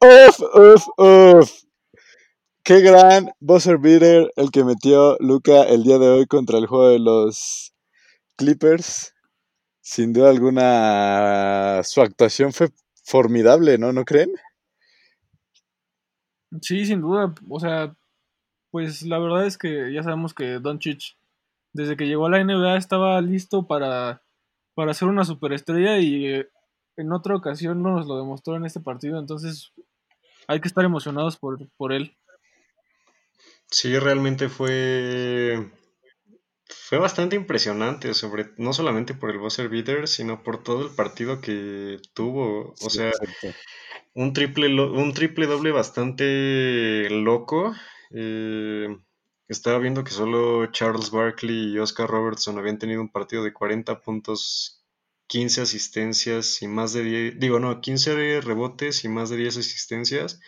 uf, uf, uf. Qué gran buzzer beater el que metió Luca el día de hoy contra el juego de los Clippers. Sin duda alguna, su actuación fue formidable, ¿no? ¿No creen? Sí, sin duda. O sea, pues la verdad es que ya sabemos que Doncic, desde que llegó a la NBA, estaba listo para, para ser una superestrella y eh, en otra ocasión no nos lo demostró en este partido. Entonces, hay que estar emocionados por, por él. Sí, realmente fue fue bastante impresionante, sobre no solamente por el buzzer beater, sino por todo el partido que tuvo. O sea, un triple, un triple doble bastante loco. Eh, estaba viendo que solo Charles Barkley y Oscar Robertson habían tenido un partido de 40 puntos, 15 asistencias y más de 10, digo no, 15 rebotes y más de 10 asistencias.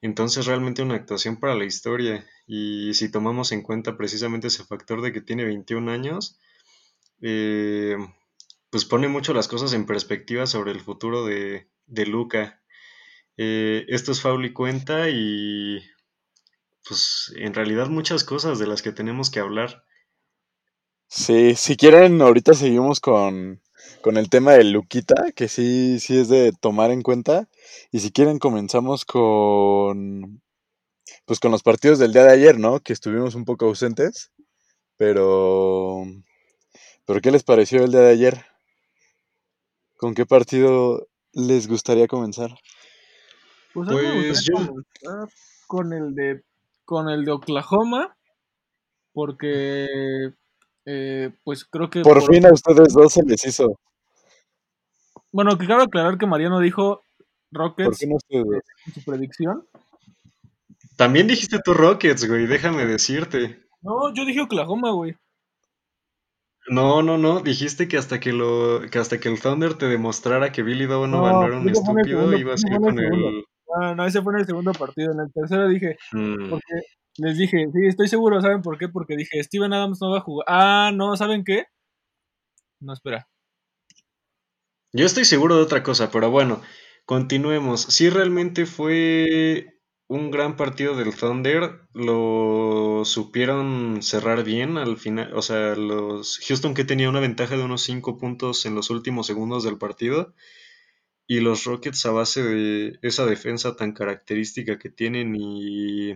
Entonces realmente una actuación para la historia. Y si tomamos en cuenta precisamente ese factor de que tiene 21 años, eh, pues pone mucho las cosas en perspectiva sobre el futuro de, de Luca. Eh, esto es Faul y cuenta y pues en realidad muchas cosas de las que tenemos que hablar. Sí, si quieren, ahorita seguimos con, con el tema de Luquita, que sí, sí es de tomar en cuenta. Y si quieren, comenzamos con. Pues con los partidos del día de ayer, ¿no? Que estuvimos un poco ausentes. Pero. ¿Pero qué les pareció el día de ayer? ¿Con qué partido les gustaría comenzar? Pues, pues yo... con el de con el de Oklahoma porque eh, pues creo que por, fin a ustedes dos se les hizo. Bueno que cabe aclarar que Mariano dijo Rockets en su predicción. También dijiste tú Rockets güey déjame decirte. No yo dije Oklahoma güey. No, no, no, dijiste que hasta que lo que hasta que el Thunder te demostrara que Billy Donovan no, era un estúpido, ibas a ir con el no, no, ese fue en el segundo partido. En el tercero dije, mm. porque les dije, sí, estoy seguro, ¿saben por qué? Porque dije, Steven Adams no va a jugar. Ah, no, ¿saben qué? No, espera. Yo estoy seguro de otra cosa, pero bueno, continuemos. Sí, realmente fue un gran partido del Thunder. Lo supieron cerrar bien al final. O sea, los Houston que tenía una ventaja de unos 5 puntos en los últimos segundos del partido y los Rockets a base de esa defensa tan característica que tienen y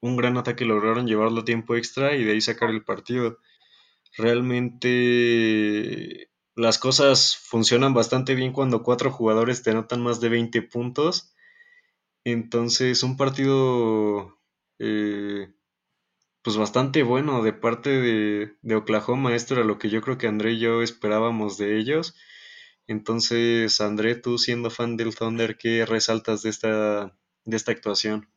un gran ataque lograron llevarlo a tiempo extra y de ahí sacar el partido. Realmente las cosas funcionan bastante bien cuando cuatro jugadores te anotan más de 20 puntos. Entonces un partido eh, pues bastante bueno de parte de, de Oklahoma. Esto era lo que yo creo que André y yo esperábamos de ellos entonces, André, tú siendo fan del Thunder, ¿qué resaltas de esta, de esta actuación?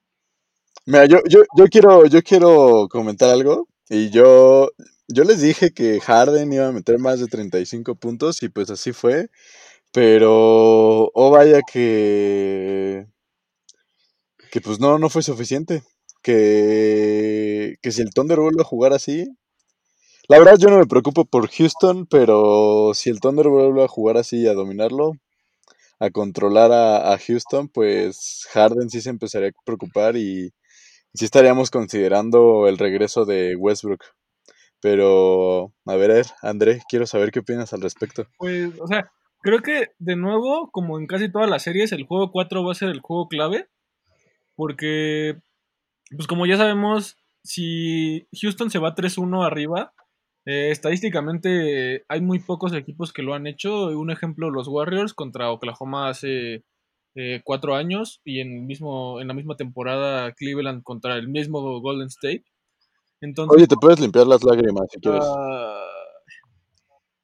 Mira, yo, yo, yo, quiero, yo quiero comentar algo. Y yo, yo les dije que Harden iba a meter más de 35 puntos y pues así fue. Pero, oh vaya que... Que pues no, no fue suficiente. Que, que si el Thunder vuelve a jugar así, la verdad yo no me preocupo por Houston, pero si el Thunder vuelve a jugar así, a dominarlo, a controlar a, Houston, pues Harden sí se empezaría a preocupar y, sí estaríamos considerando el regreso de Westbrook. Pero, a ver, André, quiero saber qué opinas al respecto. Pues, o sea, creo que de nuevo, como en casi todas las series, el juego 4 va a ser el juego clave. Porque, pues como ya sabemos, si Houston se va 3-1 arriba, eh, estadísticamente hay muy pocos equipos que lo han hecho. Un ejemplo, los Warriors contra Oklahoma hace eh, cuatro años y en, mismo, en la misma temporada Cleveland contra el mismo Golden State. Entonces, Oye, te puedes limpiar las lágrimas si quieres. Ah,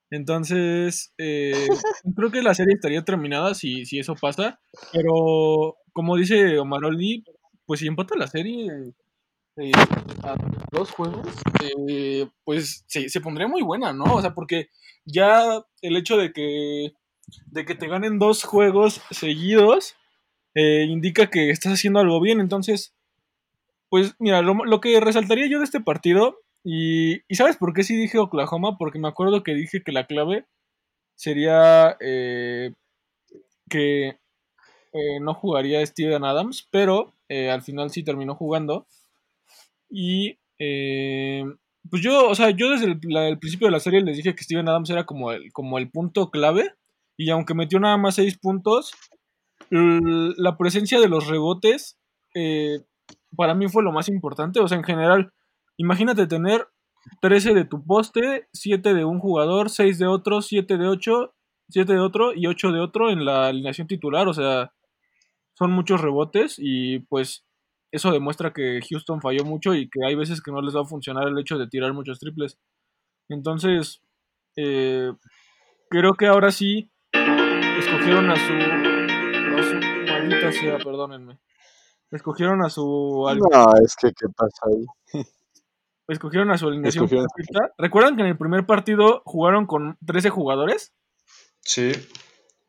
entonces, eh, creo que la serie estaría terminada si, si eso pasa. Pero, como dice Omaroli, pues si empata la serie, eh, a dos juegos, eh, pues se, se, pondría muy buena, ¿no? O sea, porque ya el hecho de que, de que te ganen dos juegos seguidos eh, indica que estás haciendo algo bien. Entonces, pues mira, lo, que resaltaría yo de este partido, y, y, ¿sabes por qué sí dije Oklahoma? Porque me acuerdo que dije que la clave sería que eh, no jugaría Steven Adams, pero eh, al final sí terminó jugando. Y eh, pues yo, o sea, yo desde el, principio de la serie les dije que Steven Adams era como el, como el punto clave. Y aunque metió nada más 6 puntos, la presencia de los rebotes para mí fue lo más importante. O sea, en general, imagínate tener 13 de tu poste, 7 de un jugador, 6 de otro, 7 de 8, 7 de otro y 8 de otro en la alineación titular. O sea, son muchos rebotes y pues eso demuestra que Houston falló mucho y que hay veces que no les va a funcionar el hecho de tirar muchos triples. Entonces, eh, creo que ahora sí escogieron a su, a su maldita sea, perdónenme. Escogieron a su. No, es que, ¿qué pasa ahí? Escogieron a su alineación ¿Recuerdan que en el primer partido jugaron con 13 jugadores? Sí.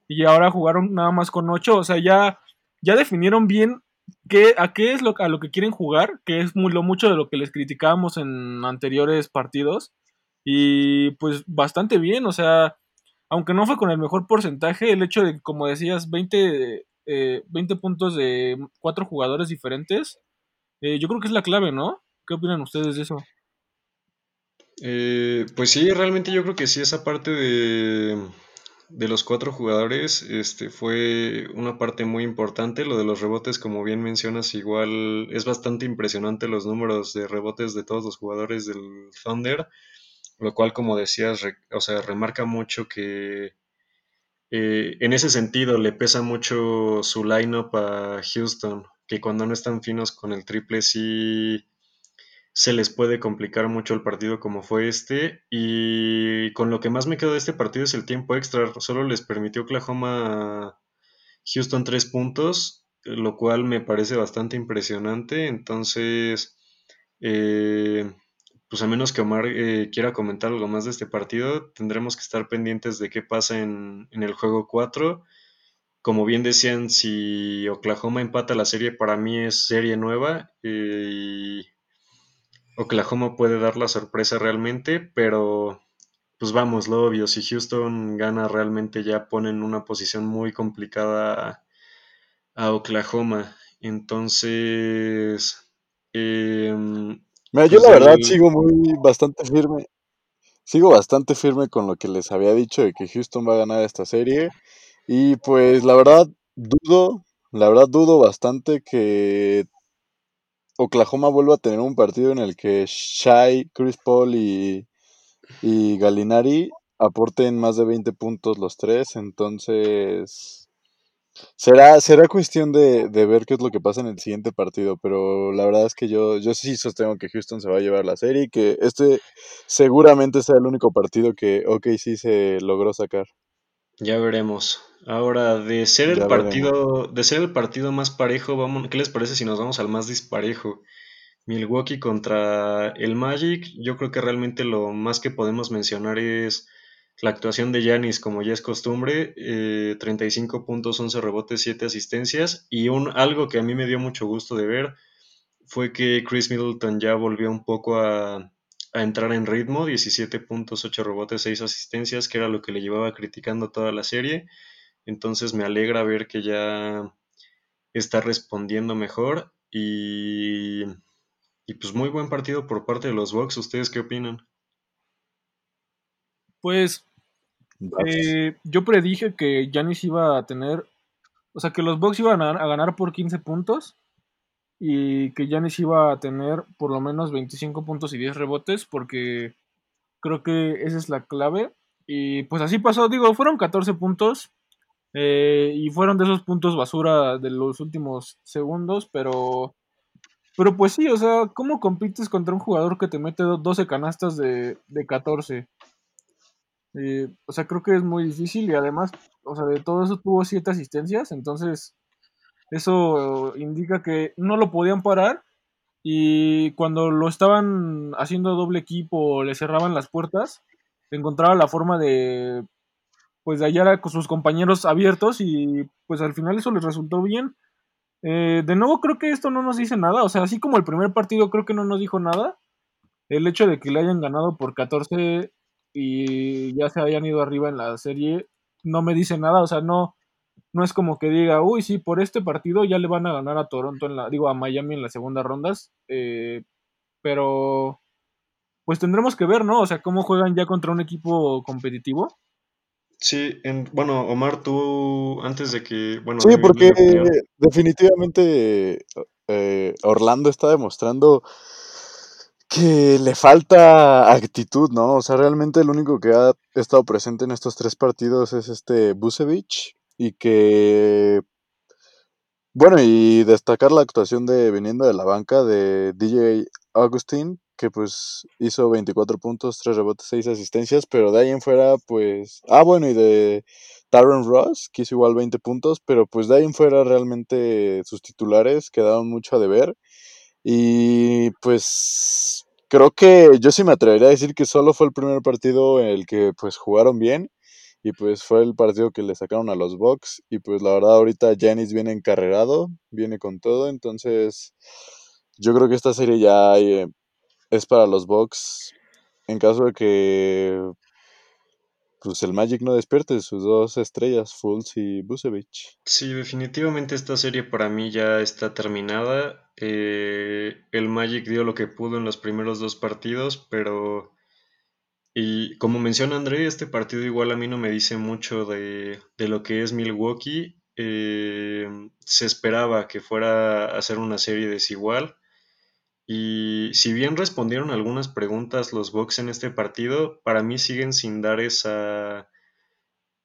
Y ahora jugaron nada más con 8. O sea, ya, ya definieron bien qué, a qué es lo, a lo que quieren jugar, que es muy, lo mucho de lo que les criticábamos en anteriores partidos. Y pues bastante bien, o sea, aunque no fue con el mejor porcentaje, el hecho de, como decías, 20, 20 eh, puntos de cuatro jugadores diferentes, eh, yo creo que es la clave, ¿no? ¿Qué opinan ustedes de eso? Eh, pues sí, realmente yo creo que sí, esa parte de, de los cuatro jugadores este, fue una parte muy importante. Lo de los rebotes, como bien mencionas, igual es bastante impresionante los números de rebotes de todos los jugadores del Thunder, lo cual, como decías, o sea, remarca mucho que eh, en ese sentido le pesa mucho su lineup a Houston, que cuando no están finos con el triple sí se les puede complicar mucho el partido como fue este. Y con lo que más me quedo de este partido es el tiempo extra. Solo les permitió Oklahoma Houston tres puntos, lo cual me parece bastante impresionante. Entonces, eh, pues a menos que Omar eh, quiera comentar algo más de este partido, tendremos que estar pendientes de qué pasa en, el juego 4. Como bien decían, si Oklahoma empata la serie, para mí es serie nueva. Eh, y Oklahoma puede dar la sorpresa realmente, pero pues vamos, lo obvio, si Houston gana realmente ya ponen una posición muy complicada a, Oklahoma. Entonces, em, Mira, yo la verdad sigo muy bastante firme. Sigo bastante firme con lo que les había dicho de que Houston va a ganar esta serie. Y pues la verdad dudo, la verdad dudo bastante que Oklahoma vuelva a tener un partido en el que Shai, Chris Paul y, y Galinari aporten más de 20 puntos los tres. Entonces, será, será cuestión de, ver qué es lo que pasa en el siguiente partido. Pero la verdad es que yo, yo sí sostengo que Houston se va a llevar la serie y que este seguramente sea el único partido que OKC se logró sacar. Ya veremos. Ahora, de ser el partido, de ser el partido más parejo, vamos, ¿qué les parece si nos vamos al más disparejo? Milwaukee contra el Magic. Yo creo que realmente lo más que podemos mencionar es la actuación de Yanis, como ya es costumbre, 35 eh, puntos, 11 rebotes, 7 asistencias. Y un, algo que a mí me dio mucho gusto de ver fue que Chris Middleton ya volvió un poco a, a entrar en ritmo, 17 puntos, 8 rebotes, 6 asistencias, que era lo que le llevaba criticando toda la serie. Entonces me alegra ver que ya está respondiendo mejor y, y pues muy buen partido por parte de los Bucks. ¿Ustedes qué opinan? Pues eh, yo predije que Janis iba a tener, o sea, que los Bucks iban a, ganar por 15 puntos y que Yanis iba a tener por lo menos 25 puntos y 10 rebotes porque creo que esa es la clave y pues así pasó, digo, fueron 14 puntos eh, y fueron de esos puntos basura de los últimos segundos, pero pero pues sí, o sea, ¿cómo compites contra un jugador que te mete 12 canastas de, de 14? Eh, o sea, creo que es muy difícil y además, o sea, de todo eso tuvo 7 asistencias, entonces eso indica que no lo podían parar y cuando lo estaban haciendo doble equipo, le cerraban las puertas, encontraba la forma de pues de hallar a sus compañeros abiertos y pues al final eso les resultó bien. Eh, de nuevo creo que esto no nos dice nada, o sea, así como el primer partido creo que no nos dijo nada, el hecho de que le hayan ganado por 14 y ya se hayan ido arriba en la serie no me dice nada, o sea, no, no es como que diga, uy, sí, por este partido ya le van a ganar a Toronto, en la, digo, a Miami en las segundas rondas, eh, pero pues tendremos que ver, ¿no? O sea, cómo juegan ya contra un equipo competitivo. Sí, en, bueno, Omar, tú antes de que, bueno, Sí, porque definitivamente eh, Orlando está demostrando que le falta actitud, ¿no? O sea, realmente el único que ha estado presente en estos tres partidos es este Busevich y que, bueno, y destacar la actuación de viniendo de la banca de DJ Augustin, que pues hizo 24 puntos, 3 rebotes, 6 asistencias, pero de ahí en fuera, pues, ah, bueno, y de Tyron Ross, que hizo igual 20 puntos, pero pues de ahí en fuera realmente sus titulares quedaron mucho a deber. Y pues creo que yo sí me atrevería a decir que solo fue el primer partido en el que pues jugaron bien y pues fue el partido que le sacaron a los Bucks y pues la verdad ahorita Giannis viene encarrerado, viene con todo, entonces yo creo que esta serie ya eh, es para los Bucks en caso de que pues el Magic no despierte sus dos estrellas, Fultz y Busevich. Sí, definitivamente esta serie para mí ya está terminada. Eh, el Magic dio lo que pudo en los primeros dos partidos, pero... Y como menciona André, este partido igual a mí no me dice mucho de, de lo que es Milwaukee. Eh, se esperaba que fuera a ser una serie desigual. Y si bien respondieron algunas preguntas los Bucks en este partido, para mí siguen sin dar esa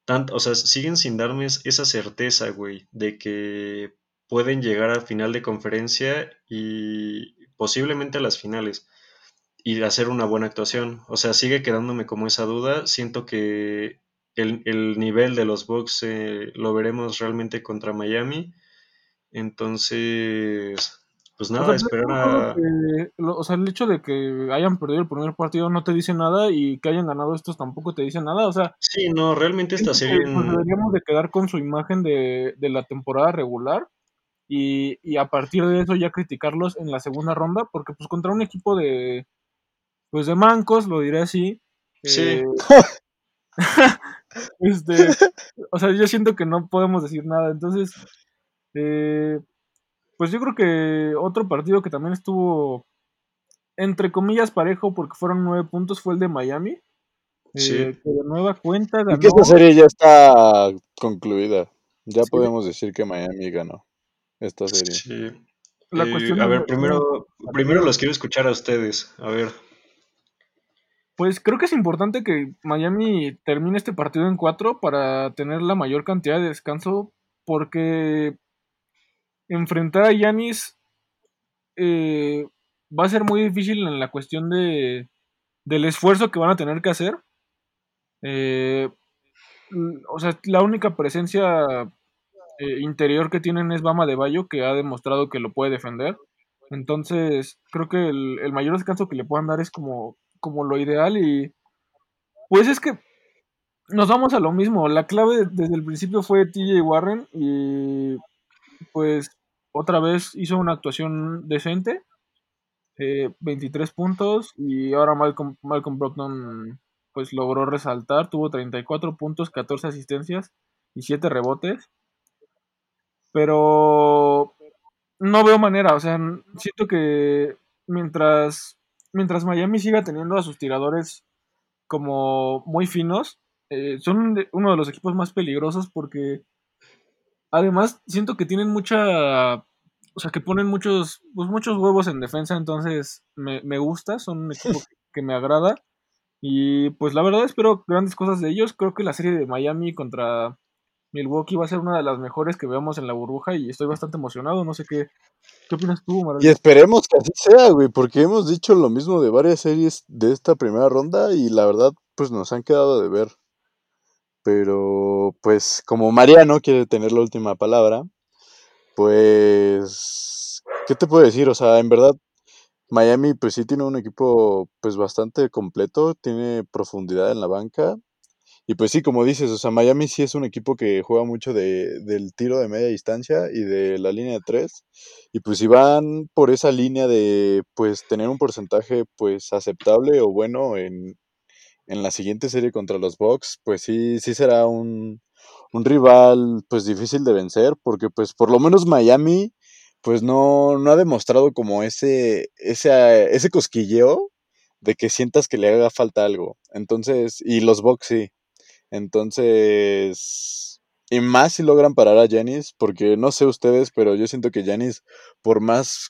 tanto, o sea, siguen sin darme es- esa certeza, güey, de que pueden llegar al final de conferencia y posiblemente a las finales y hacer una buena actuación. O sea, sigue quedándome como esa duda. Siento que el, el nivel de los Bucks eh, lo veremos realmente contra Miami. Entonces, pues O sea, nada, esperar a... que, lo- o sea, el hecho de que hayan perdido el primer partido no te dice nada y que hayan ganado estos tampoco te dice nada. O sea, Sí, no, realmente esta serie... en- deberíamos de quedar con su imagen de, de la temporada regular y, y a partir de eso ya criticarlos en la segunda ronda, porque pues contra un equipo de, pues de mancos, lo diré así, Sí, eh, este, o sea, yo siento que no podemos decir nada. Entonces, eh, pues yo creo que otro partido que también estuvo entre comillas parejo porque fueron nueve puntos fue el de Miami, sí, eh, que de nueva cuenta Y que ganó. esta serie ya está concluida. Ya Sí, podemos decir que Miami ganó esta serie. sí. la Eh, cuestión a ver, de primero, primero los quiero escuchar a ustedes. A ver, Pues creo que es importante que Miami termine este partido en cuatro para tener la mayor cantidad de descanso, porque enfrentar a Yanis eh, va a ser muy difícil en la cuestión de del esfuerzo que van a tener que hacer. Eh, l- o sea, la única presencia eh, interior que tienen es Bama de Bayo, que ha demostrado que lo puede defender. Entonces, creo que el, el mayor descanso que le puedan dar es como, como lo ideal y pues es que nos vamos a lo mismo. La clave desde el principio fue TJ Warren y pues otra vez hizo una actuación decente. eh, 23 puntos y ahora Malcolm, Malcolm Brogdon pues logró resaltar, tuvo 34 puntos, 14 asistencias y 7 rebotes. Pero no veo manera, o sea, siento que mientras, mientras Miami siga teniendo a sus tiradores como muy finos, eh, son uno de los equipos más peligrosos porque además siento que tienen mucha, o sea, que ponen muchos, pues muchos huevos en defensa, entonces me, me gusta, son un equipo que, que me agrada y pues la verdad espero grandes cosas de ellos, creo que la serie de Miami contra Milwaukee va a ser una de las mejores que veamos en la burbuja y estoy bastante emocionado, no sé qué, qué opinas tú, Y Marolio? esperemos que así sea, güey, porque hemos dicho lo mismo de varias series de esta primera ronda y la verdad, pues nos han quedado de ver. Pero, pues, como Mariano quiere tener la última palabra, pues, ¿qué te puedo decir? O sea, en verdad, Miami, pues sí tiene un equipo, pues bastante completo, tiene profundidad en la banca. Y pues sí, como dices, o sea, Miami sí es un equipo que juega mucho de, del tiro de media distancia y de la línea de tres. Y pues si van por esa línea de, pues, tener un porcentaje, pues, aceptable o bueno en, en la siguiente serie contra los Bucks, pues sí, sí será un, un rival pues difícil de vencer, porque pues por lo menos Miami pues no, no ha demostrado como ese, ese, ese cosquilleo de que sientas que le haga falta algo. Entonces, y los Bucks sí. Entonces, y más si logran parar a Janis, porque no sé ustedes, pero yo siento que Janis, por más,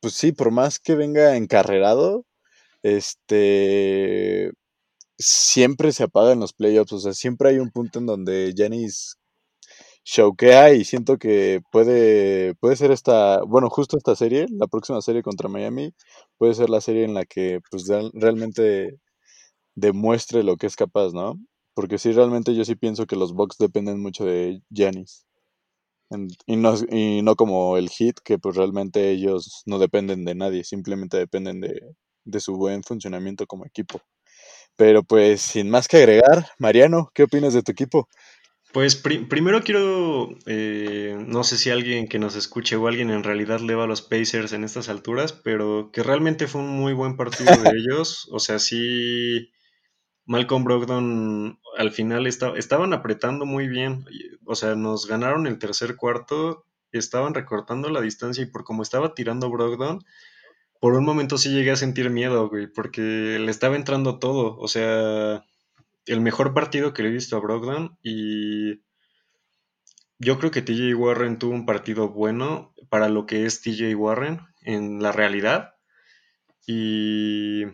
pues sí, por más que venga encarrerado, este, siempre se apaga en los playoffs. O sea, siempre hay un punto en donde Janis showkea y siento que puede, puede ser esta, bueno, justo esta serie, la próxima serie contra Miami, puede ser la serie en la que pues realmente demuestre lo que es capaz, ¿no? Porque sí, realmente yo sí pienso que los Bucks dependen mucho de Giannis. Y no, y no como el Hit, que pues realmente ellos no dependen de nadie, simplemente dependen de, de su buen funcionamiento como equipo. Pero pues sin más que agregar, Mariano, ¿qué opinas de tu equipo? Pues primero quiero, eh, no sé si alguien que nos escuche o alguien en realidad le va a los Pacers en estas alturas, pero que realmente fue un muy buen partido de ellos. O sea, sí, Malcolm Brogdon al final estaban apretando muy bien. O sea, nos ganaron el tercer cuarto, estaban recortando la distancia y por como estaba tirando Brogdon, por un momento sí llegué a sentir miedo, güey, porque le estaba entrando todo. O sea, el mejor partido que le he visto a Brogdon y yo creo que TJ Warren tuvo un partido bueno para lo que es TJ Warren en la realidad. Y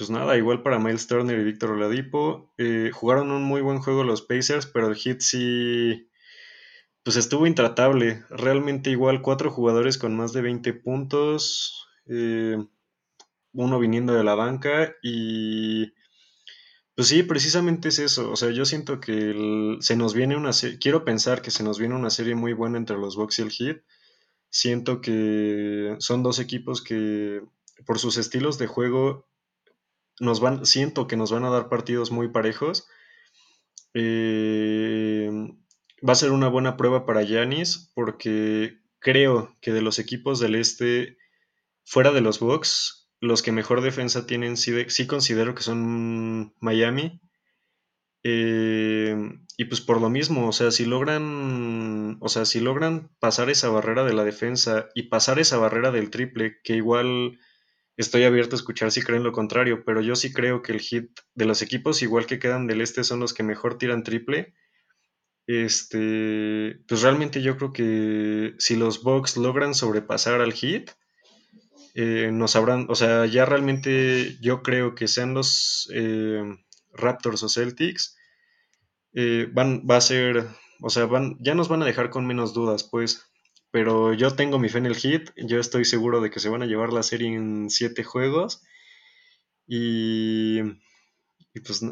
pues nada, igual para Miles Turner y Víctor Oladipo. Eh, jugaron un muy buen juego los Pacers, pero el hit sí, pues estuvo intratable. Realmente igual cuatro jugadores con más de 20 puntos, eh, uno viniendo de la banca y pues sí, precisamente es eso. O sea, yo siento que se nos viene una serie, quiero pensar que se nos viene una serie muy buena entre los Bucks y el Heat. Siento que son dos equipos que por sus estilos de juego nos van, siento que nos van a dar partidos muy parejos. Eh, va a ser una buena prueba para Yanis porque creo que de los equipos del este, fuera de los Bucks, los que mejor defensa tienen, sí, considero que son Miami. Eh, y pues por lo mismo, o sea, si logran, o sea, si logran pasar esa barrera de la defensa y pasar esa barrera del triple, que igual estoy abierto a escuchar si creen lo contrario, pero yo sí creo que el hit de los equipos, igual que quedan del este, son los que mejor tiran triple. Este, pues realmente yo creo que si los Bucks logran sobrepasar al hit, eh, nos habrán, o sea, ya realmente yo creo que sean los eh, Raptors o Celtics, eh, van, va a ser, o sea, van, ya nos van a dejar con menos dudas, pues. Pero yo tengo mi fe en el hit, yo estoy seguro de que se van a llevar la serie en siete juegos. Y, pues,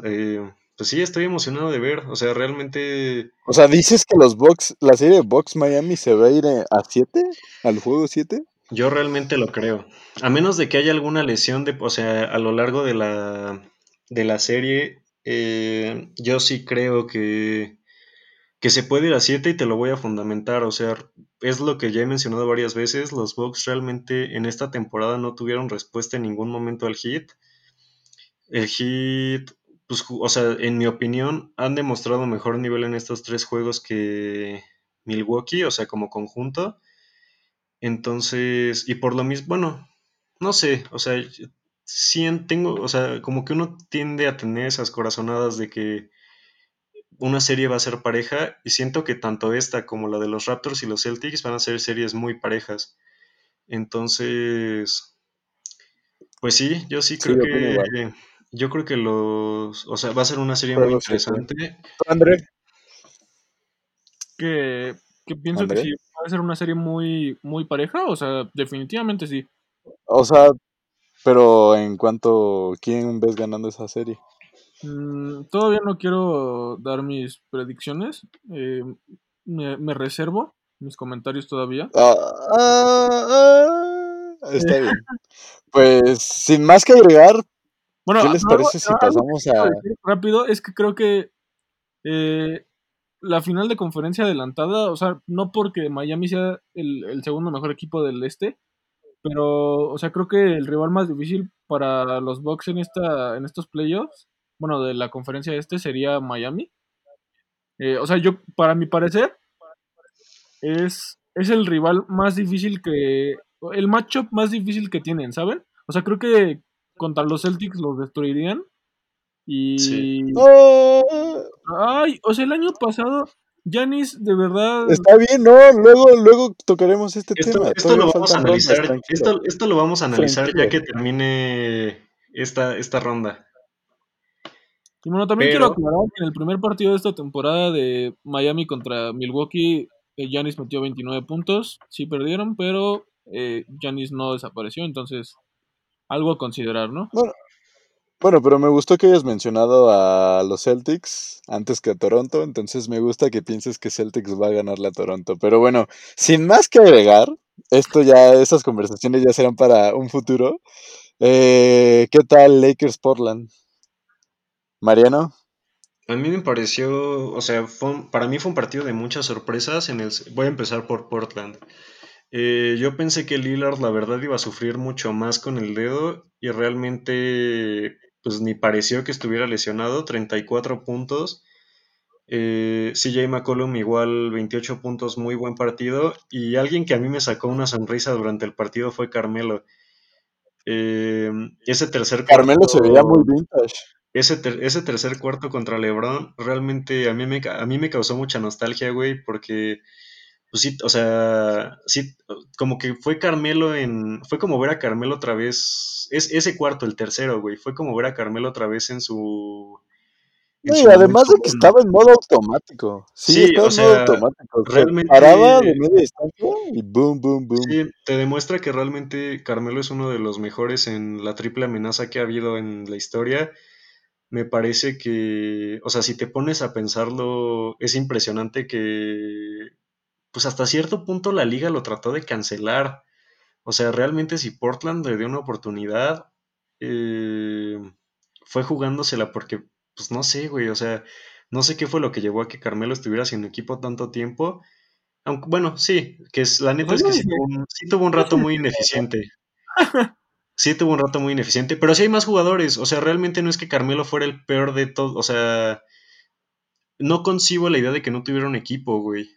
pues sí, estoy emocionado de ver, o sea, realmente... O sea, dices que los Bucks, la serie de Box Miami se va a ir a 7, al juego 7. Yo realmente lo creo. A menos de que haya alguna lesión de, o sea, a lo largo de la, de la serie, eh, yo sí creo que, que se puede ir a 7 y te lo voy a fundamentar. O sea, es lo que ya he mencionado varias veces. Los Bucks realmente en esta temporada no tuvieron respuesta en ningún momento al hit. El hit, pues, o sea, en mi opinión, han demostrado mejor nivel en estos tres juegos que Milwaukee, o sea, como conjunto. Entonces, y por lo mismo, bueno, no sé, o sea, sí tengo, o sea, como que uno tiende a tener esas corazonadas de que una serie va a ser pareja y siento que tanto esta como la de los Raptors y los Celtics van a ser series muy parejas. Entonces, pues sí, yo sí creo que yo creo que los, o sea, va a ser una serie muy interesante. André, que, que pienso que sí va a ser una serie muy muy pareja, o sea, definitivamente sí. O sea, pero en cuanto, ¿quién ves ganando esa serie? Mm, todavía no quiero dar mis predicciones. Eh, me, reservo mis comentarios todavía. Ah, ah, ah, está bien. Pues sin más que agregar, bueno, ¿qué les parece si pasamos a... Rápido, es que creo que eh, la final de conferencia adelantada, o sea, no porque Miami sea el segundo mejor equipo del este, pero, o sea, creo que el rival más difícil para los Bucks en esta, en estos playoffs, bueno, de la conferencia este sería Miami. Eh, o sea, yo, para mi parecer, es, es el rival más difícil que. El matchup más difícil que tienen, ¿saben? O sea, creo que contra los Celtics los destruirían. Y. Sí. ¡No! Ay, o sea, el año pasado, Janis, de verdad. Está bien, no, luego, luego tocaremos este Esto, tema. esto lo vamos a analizar. Esto, esto lo vamos a analizar ya que termine esta, esta ronda. Y bueno, también Pero- quiero aclarar que en el primer partido de esta temporada de Miami contra Milwaukee, Janis metió 29 puntos. Sí perdieron, pero Janis no desapareció, entonces algo a considerar, ¿no? Bueno, pero me gustó que hayas mencionado a los Celtics antes que a Toronto, entonces me gusta que pienses que Celtics va a ganarle a Toronto. Pero bueno, sin más que agregar, esto ya, esas conversaciones ya serán para un futuro. Eh, ¿Qué tal Lakers Portland? Mariano, A mí me pareció, o sea, fue un- para mí fue un partido de muchas sorpresas. En el, voy a empezar por Portland. Eh, yo pensé que Lillard, la verdad, iba a sufrir mucho más con el dedo y realmente, pues ni pareció que estuviera lesionado. 34 puntos. Eh, CJ McCollum igual 28 puntos, muy buen partido. Y alguien que a mí me sacó una sonrisa durante el partido fue Carmelo. Eh, ese tercer Carmelo se veía muy vintage. Ese, ter- ese tercer cuarto contra LeBron realmente a mí me, ca- a mí me causó mucha nostalgia, güey, porque, pues sí, o sea, sí, como que fue Carmelo en, fue como ver a Carmelo otra vez, es ese cuarto, el tercero, güey, fue como ver a Carmelo otra vez en su... en su además momento de que estaba en modo automático. Sí, Sí, estaba o en modo automático. Realmente- paraba de media distancia y boom, boom, boom. Sí, te demuestra que realmente Carmelo es uno de los mejores en la triple amenaza que ha habido en la historia. Me parece que, o sea, si te pones a pensarlo, es impresionante que, pues hasta cierto punto la liga lo trató de cancelar. O sea, realmente si Portland le dio una oportunidad, eh, fue jugándosela porque, pues no sé, güey, o sea, no sé qué fue lo que llevó a que Carmelo estuviera sin equipo tanto tiempo. Aunque, bueno, sí, que es, la neta es que sí tuvo, un, sí tuvo un rato muy ineficiente. Sí tuvo un rato muy ineficiente, pero sí hay más jugadores. O sea, realmente no es que Carmelo fuera el peor de todo. O sea, no concibo la idea de que no tuviera un equipo, güey.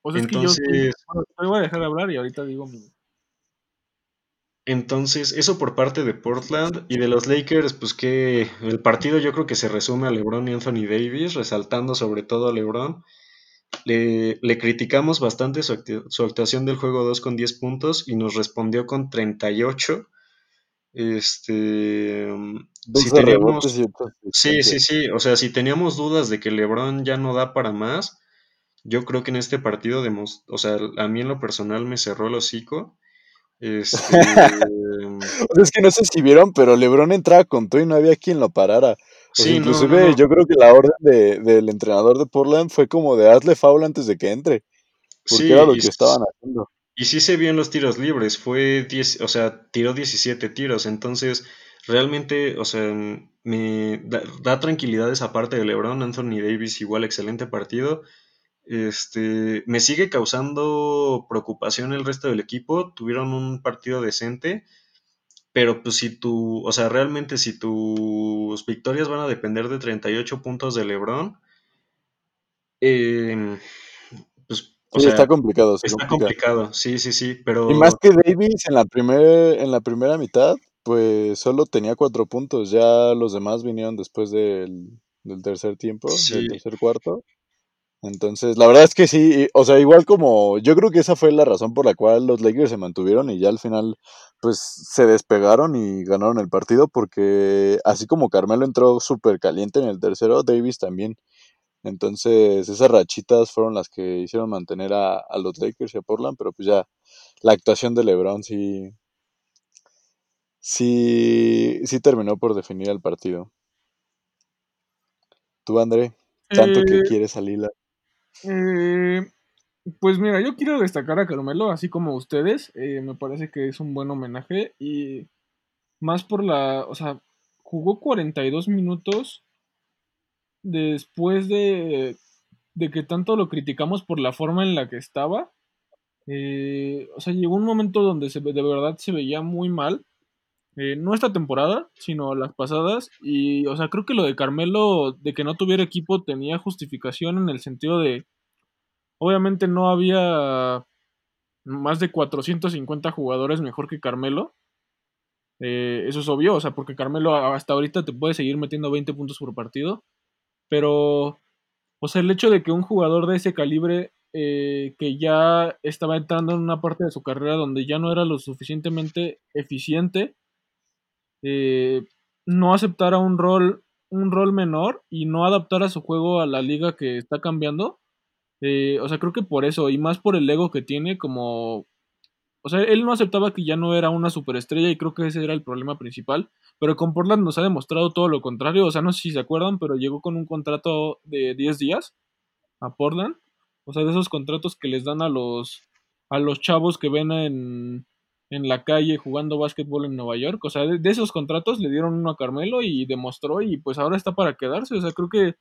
O sea, es que yo sí- Entonces, bueno, te voy a dejar hablar y ahorita digo mi. entonces, eso por parte de Portland y de los Lakers, pues que el partido yo creo que se resume a LeBron y Anthony Davis, resaltando sobre todo a LeBron. Le, le criticamos bastante su, actuación del juego 2 con 10 puntos y nos respondió con 38. Este, si 12 teníamos, sí, sí, sí, o sea, si teníamos dudas de que LeBron ya no da para más, yo creo que en este partido, o sea, a mí en lo personal me cerró el hocico. Este, es que no sé si vieron, pero LeBron entraba con todo y no había quien lo parara. Sí, no, inclusive no. yo creo que la orden de, del entrenador de Portland fue como de hazle foul antes de que entre, porque Sí, era lo que estaban haciendo. y sí se vio en los tiros libres, fue 10, o sea, tiró 17 tiros, entonces realmente, o sea, me da, da tranquilidad esa parte de LeBron, Anthony Davis igual excelente partido. Este, me sigue causando preocupación el resto del equipo, tuvieron un partido decente, pero pues si tú, o sea, realmente si tus victorias van a depender de 38 puntos de LeBron, eh, pues, o Sí, sea, está complicado, se Está complica. complicado, sí, sí, sí, Y pero más que Davis en la, primer, en la primera mitad, pues solo tenía cuatro puntos. Ya los demás vinieron después del, del tercer tiempo, del tercer cuarto. Entonces, la verdad es que sí, o sea, igual como yo creo que esa fue la razón por la cual los Lakers se mantuvieron y ya al final pues se despegaron y ganaron el partido porque así como Carmelo entró súper caliente en el tercero, Davis también. Entonces, esas rachitas fueron las que hicieron mantener a, a los Lakers y a Portland, pero pues ya la actuación de LeBron sí, sí, sí terminó por definir el partido. Tú, André, tanto que Eh, quieres salir la... eh, pues mira, yo quiero destacar a Carmelo, así como ustedes. eh, me parece que es un buen homenaje y más por la, o sea, jugó 42 minutos después de, de que tanto lo criticamos por la forma en la que estaba. Eh, o sea, llegó un momento donde se, de verdad se veía muy mal Eh, no esta temporada, sino las pasadas. Y, o sea, creo que lo de Carmelo, de que no tuviera equipo, tenía justificación en el sentido de, obviamente no había más de 450 jugadores mejor que Carmelo. Eh, eso es obvio, o sea, porque Carmelo hasta ahorita te puede seguir metiendo 20 puntos por partido. Pero, o sea, el hecho de que un jugador de ese calibre eh, que ya estaba entrando en una parte de su carrera donde ya no era lo suficientemente eficiente, eh, no aceptara un rol, un rol menor y no adaptara su juego a la liga que está cambiando. Eh, o sea, creo que por eso, y más por el ego que tiene, como. O sea, él no aceptaba que ya no era una superestrella y creo que ese era el problema principal. Pero con Portland nos ha demostrado todo lo contrario. O sea, no sé si se acuerdan, pero llegó con un contrato de 10 días a Portland. O sea, de esos contratos que les dan a los, a los chavos que ven en, en la calle jugando básquetbol en Nueva York. O sea, de, esos contratos le dieron uno a Carmelo y demostró y pues ahora está para quedarse. O sea, creo que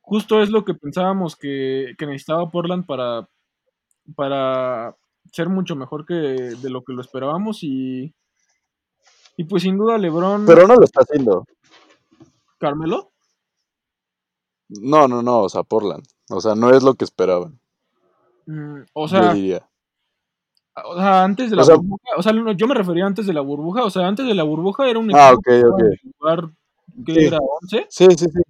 justo es lo que pensábamos que, necesitaba Portland para, para ser mucho mejor que de lo que lo esperábamos y, y pues sin duda LeBron... Pero no lo está haciendo. ¿Carmelo? No, no, no, o sea, Portland. O sea, no es lo que esperaban. Mm, o sea, o sea, antes de la burbuja, o sea, yo me refería antes de la burbuja, o sea, antes de la burbuja era un ah, equipo que era 11. Sí, sí, sí.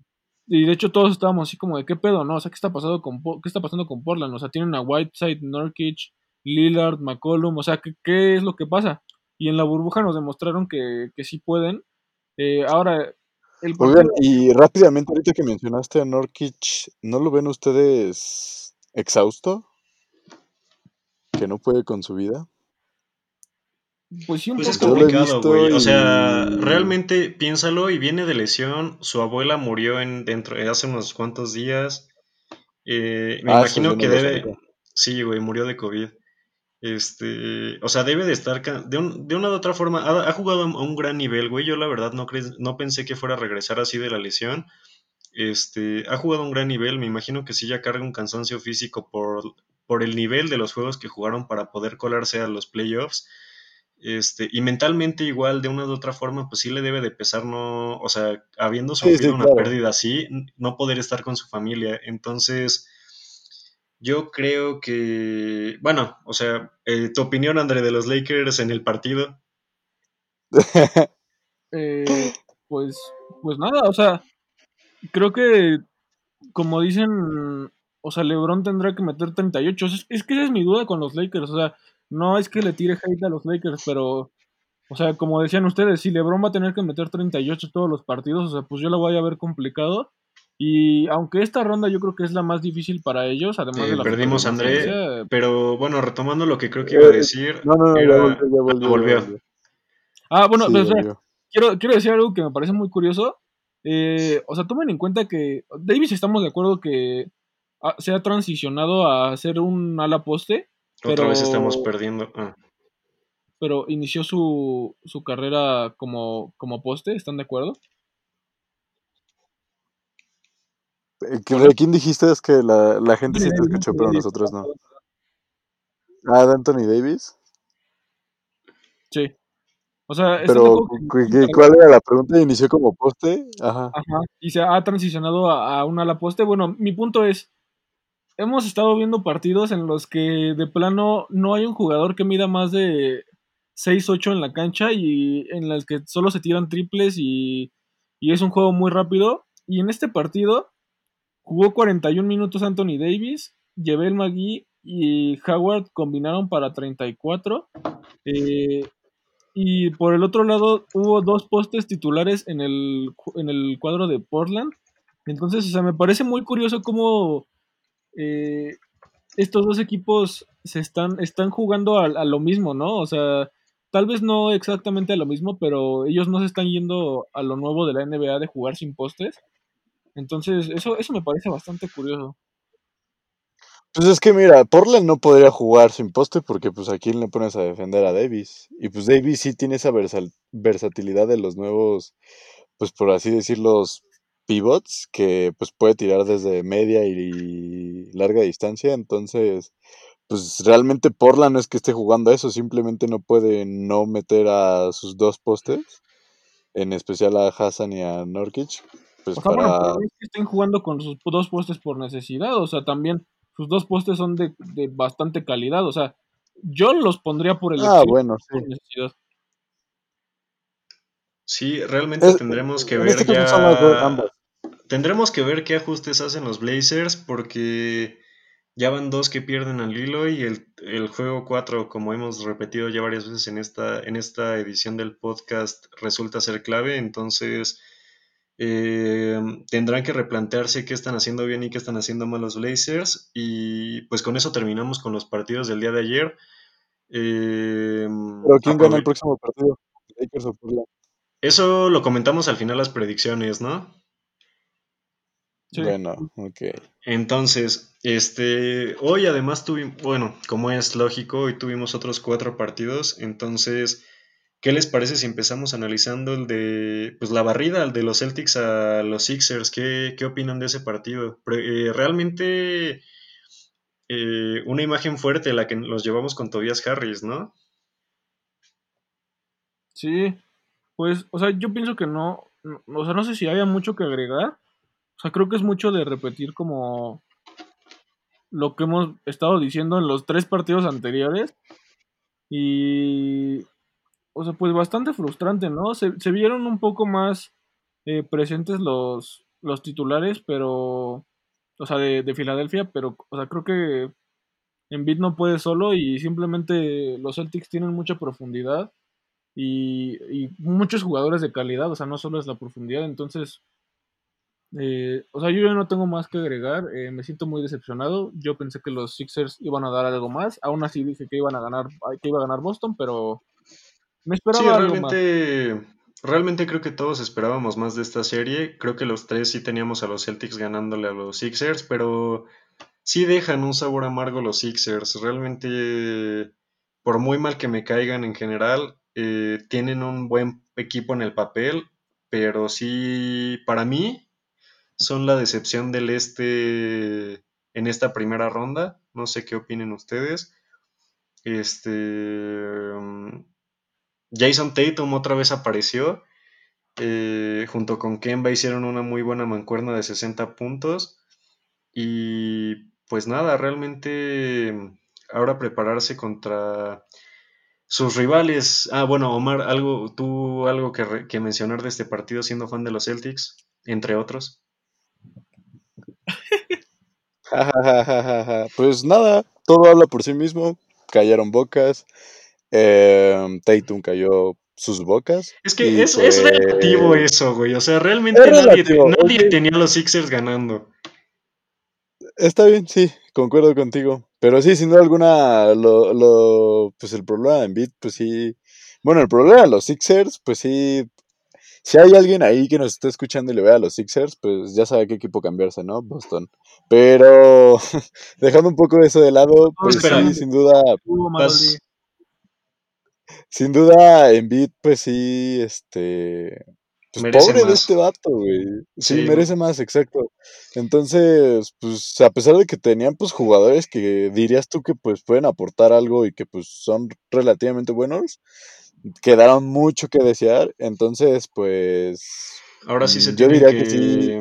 Y de hecho todos estábamos así como de qué pedo, ¿no? O sea, ¿qué está pasando con qué está pasando con Portland? O sea, tienen a Whiteside, Nurkic, Lillard, McCollum, o sea, ¿qué, ¿qué, es lo que pasa? Y en la burbuja nos demostraron que, que sí pueden. Eh, ahora, el Oigan, y rápidamente, ahorita que mencionaste a Nurkic, ¿no lo ven ustedes exhausto? Que no puede con su vida. Pues sí, un pues es complicado, güey. O sea, realmente piénsalo y viene de lesión. Su abuela murió en dentro hace unos cuantos días. Eh, me ah, imagino que debe. Sí, güey, murió de COVID. Este, o sea, debe de estar de, de una u otra forma. Ha, jugado a un gran nivel, güey. Yo la verdad no, no pensé que fuera a regresar así de la lesión. Este, ha jugado a un gran nivel. Me imagino que sí ya carga un cansancio físico por por el nivel de los juegos que jugaron para poder colarse a los playoffs. Este, y mentalmente igual de una u otra forma, pues sí le debe de pesar, no, o sea, habiendo sufrido una pérdida así, no poder estar con su familia. Entonces, yo creo que, bueno, o sea, eh, tu opinión, André, de los Lakers en el partido. Eh, pues, pues nada, o sea, creo que, como dicen o sea, LeBron tendrá que meter 38. Es, que esa es mi duda con los Lakers. O sea, no es que le tire hate a los Lakers, pero, o sea, como decían ustedes, si LeBron va a tener que meter 38 todos los partidos, o sea, pues yo lo voy a ver complicado. Y aunque esta ronda yo creo que es la más difícil para ellos, además de la perdimos André, pero bueno, retomando lo que creo que iba a decir, no, no, no, ya volvió, Ah, bueno, quiero, quiero decir algo que me parece muy curioso. Eh, o sea, tomen en cuenta que Davis estamos de acuerdo que se ha transicionado a ser un ala poste. Otra vez estamos perdiendo. Ah. Pero inició su, su carrera como, como poste, ¿están de acuerdo? Eh, ¿De quién dijiste es que la, la gente sí te escuchó, pero nosotros no? Ah, de Anthony Davis. Sí. O sea, pero ¿cuál era la pregunta? ¿Inició como poste? Ajá. Ajá. Y se ha transicionado a, a un ala poste. Bueno, mi punto es, hemos estado viendo partidos en los que de plano no hay un jugador que mida más de 6-8 en la cancha y en las que solo se tiran triples y, es un juego muy rápido. Y en este partido jugó 41 minutos Anthony Davis, Jebel McGee y Howard combinaron para 34. Eh, y por el otro lado hubo dos postes titulares en el, en el cuadro de Portland. Entonces, o sea, me parece muy curioso cómo eh, estos dos equipos se están, están jugando a, lo mismo, ¿no? O sea, tal vez no exactamente a lo mismo, pero ellos no se están yendo a lo nuevo de la NBA de jugar sin postes. Entonces, eso, eso me parece bastante curioso. Pues es que mira, Portland no podría jugar sin poste porque pues aquí le pones a defender a Davis. Y pues Davis sí tiene esa versatilidad de los nuevos, pues por así decirlo, pivots que pues puede tirar desde media y larga distancia, entonces pues realmente Portland no es que esté jugando a eso, simplemente no puede no meter a sus dos postes, en especial a Hassan y a Norkic. Pues O sea, bueno, para... pero no es que estén jugando con sus dos postes por necesidad, o sea, también sus dos postes son de, de bastante calidad, o sea, yo los pondría por el Ah, bueno, sí. por necesidad. Sí, realmente Es- tendremos que ver este dos, ya. Tendremos que ver qué ajustes hacen los Blazers porque ya van dos que pierden al hilo y el, el juego 4, como hemos repetido ya varias veces en esta, en esta edición del podcast, resulta ser clave. Entonces eh, tendrán que replantearse qué están haciendo bien y qué están haciendo mal los Blazers. Y pues con eso terminamos con los partidos del día de ayer. Eh, Pero ¿quién gana el próximo partido? Eso lo comentamos al final las predicciones, ¿no? Sí. Bueno, ok. Entonces, este, hoy además tuvimos, bueno, como es lógico, hoy tuvimos otros cuatro partidos, entonces, ¿qué les parece si empezamos analizando el de, pues la barrida, el de los Celtics a los Sixers? ¿Qué, qué opinan de ese partido? Eh, realmente, eh, una imagen fuerte la que los llevamos con Tobias Harris, ¿no? Sí, pues, o sea, yo pienso que no, no- o sea, no sé si haya mucho que agregar. O sea, creo que es mucho de repetir como lo que hemos estado diciendo en los tres partidos anteriores. Y, o sea, pues bastante frustrante, ¿no? Se, se vieron un poco más eh, presentes los, los titulares, pero, o sea, de, de Filadelfia, pero, o sea, creo que Embiid no puede solo y simplemente los Celtics tienen mucha profundidad y, y muchos jugadores de calidad, o sea, no solo es la profundidad, entonces, eh, o sea, yo ya no tengo más que agregar, eh, me siento muy decepcionado, yo pensé que los Sixers iban a dar algo más, aún así dije que iban a ganar, que iba a ganar Boston, pero me Sí, esperaba algo más. realmente, realmente creo que todos esperábamos más de esta serie. Creo que los tres sí teníamos a los Celtics ganándole a los Sixers, pero sí dejan un sabor amargo los Sixers. Realmente, por muy mal que me caigan en general, eh, tienen un buen equipo en el papel, pero sí, para mí, son la decepción del este en esta primera ronda. No sé qué opinen ustedes. Este. mm, Jason Tatum otra vez apareció. eh, junto con Kemba hicieron una muy buena mancuerna de 60 puntos. Y pues nada, realmente mm, ahora prepararse contra sus rivales. Ah, bueno, Omar, algo, tú algo que, mencionar de este partido siendo fan de los Celtics, entre otros. Pues nada, todo habla por sí mismo. Cayeron bocas. Tatum cayó sus bocas. Es que es, es pues. relativo eso, güey. O sea, realmente Es nadie, relativo, tenía a los Sixers ganando. Está bien, sí, concuerdo contigo. Pero sí, sin duda alguna, lo, lo, pues el problema de Embiid, pues sí. Bueno, el problema de los Sixers, pues sí. Si hay alguien ahí que nos está escuchando y le vea a los Sixers, pues ya sabe a qué equipo cambiarse, ¿no? Boston. Pero dejando un poco eso de lado, pues sí, sin duda, Marolí. sin duda, Embiid, pues sí, este. Pues pobre de este vato, güey. Sí, Sí. merece más, exacto. Entonces, pues a pesar de que tenían pues jugadores que dirías tú que pues pueden aportar algo y que pues son relativamente buenos, quedaron mucho que desear. Entonces, pues Ahora sí se Mm, yo tienen diría que, que sí.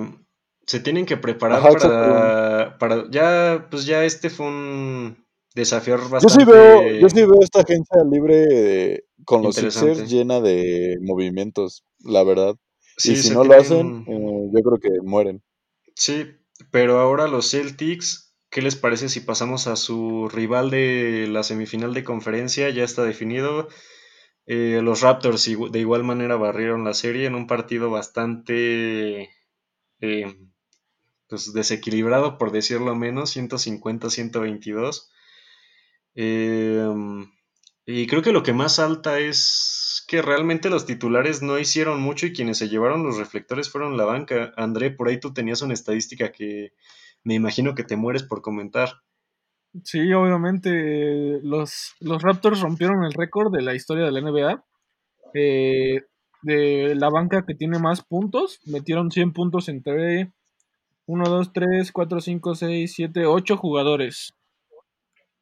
se tienen que preparar Ajá, para, para ya, pues ya este fue un desafiar Yo sí bastante veo, yo sí veo esta agencia libre con los. Sixers llena de movimientos, la verdad. Sí, Y si no lo hacen, eh, yo creo que mueren. sí, pero ahora los Celtics, ¿qué les parece si pasamos a su rival de la semifinal de conferencia? Ya está definido. Eh, los Raptors de igual manera barrieron la serie en un partido bastante eh, pues desequilibrado, por decirlo menos, 150-122. Eh, y creo que lo que más salta es que realmente los titulares no hicieron mucho y quienes se llevaron los reflectores fueron la banca. André, por ahí tú tenías una estadística que me imagino que te mueres por comentar. Sí, obviamente eh, los, los Raptors rompieron el récord de la historia de la NBA. eh, de la banca que tiene más puntos, metieron 100 puntos entre 1, 2, 3, 4, 5, 6, 7, 8 jugadores.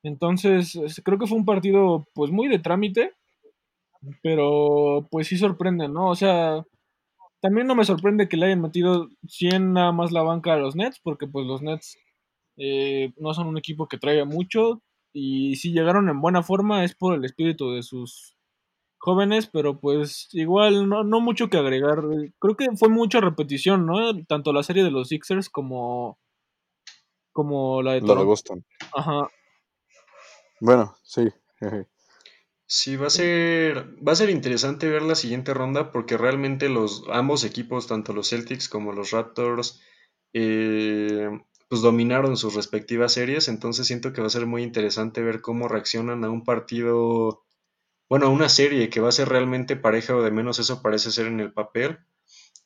Entonces, creo que fue un partido pues muy de trámite, pero pues sí sorprende, ¿no? O sea, también no me sorprende que le hayan metido 100 nada más la banca a los Nets, porque pues los Nets eh, no son un equipo que traiga mucho, y si llegaron en buena forma es por el espíritu de sus jóvenes, pero pues igual no, no mucho que agregar. Creo que fue mucha repetición, ¿no? Tanto la serie de los Sixers como, como la de La de Toronto. Boston. Ajá. Bueno, sí. Sí, va a ser, va a ser interesante ver la siguiente ronda porque realmente los ambos equipos, tanto los Celtics como los Raptors, eh, pues dominaron sus respectivas series. Entonces siento que va a ser muy interesante ver cómo reaccionan a un partido, bueno, a una serie que va a ser realmente pareja o de menos eso parece ser en el papel.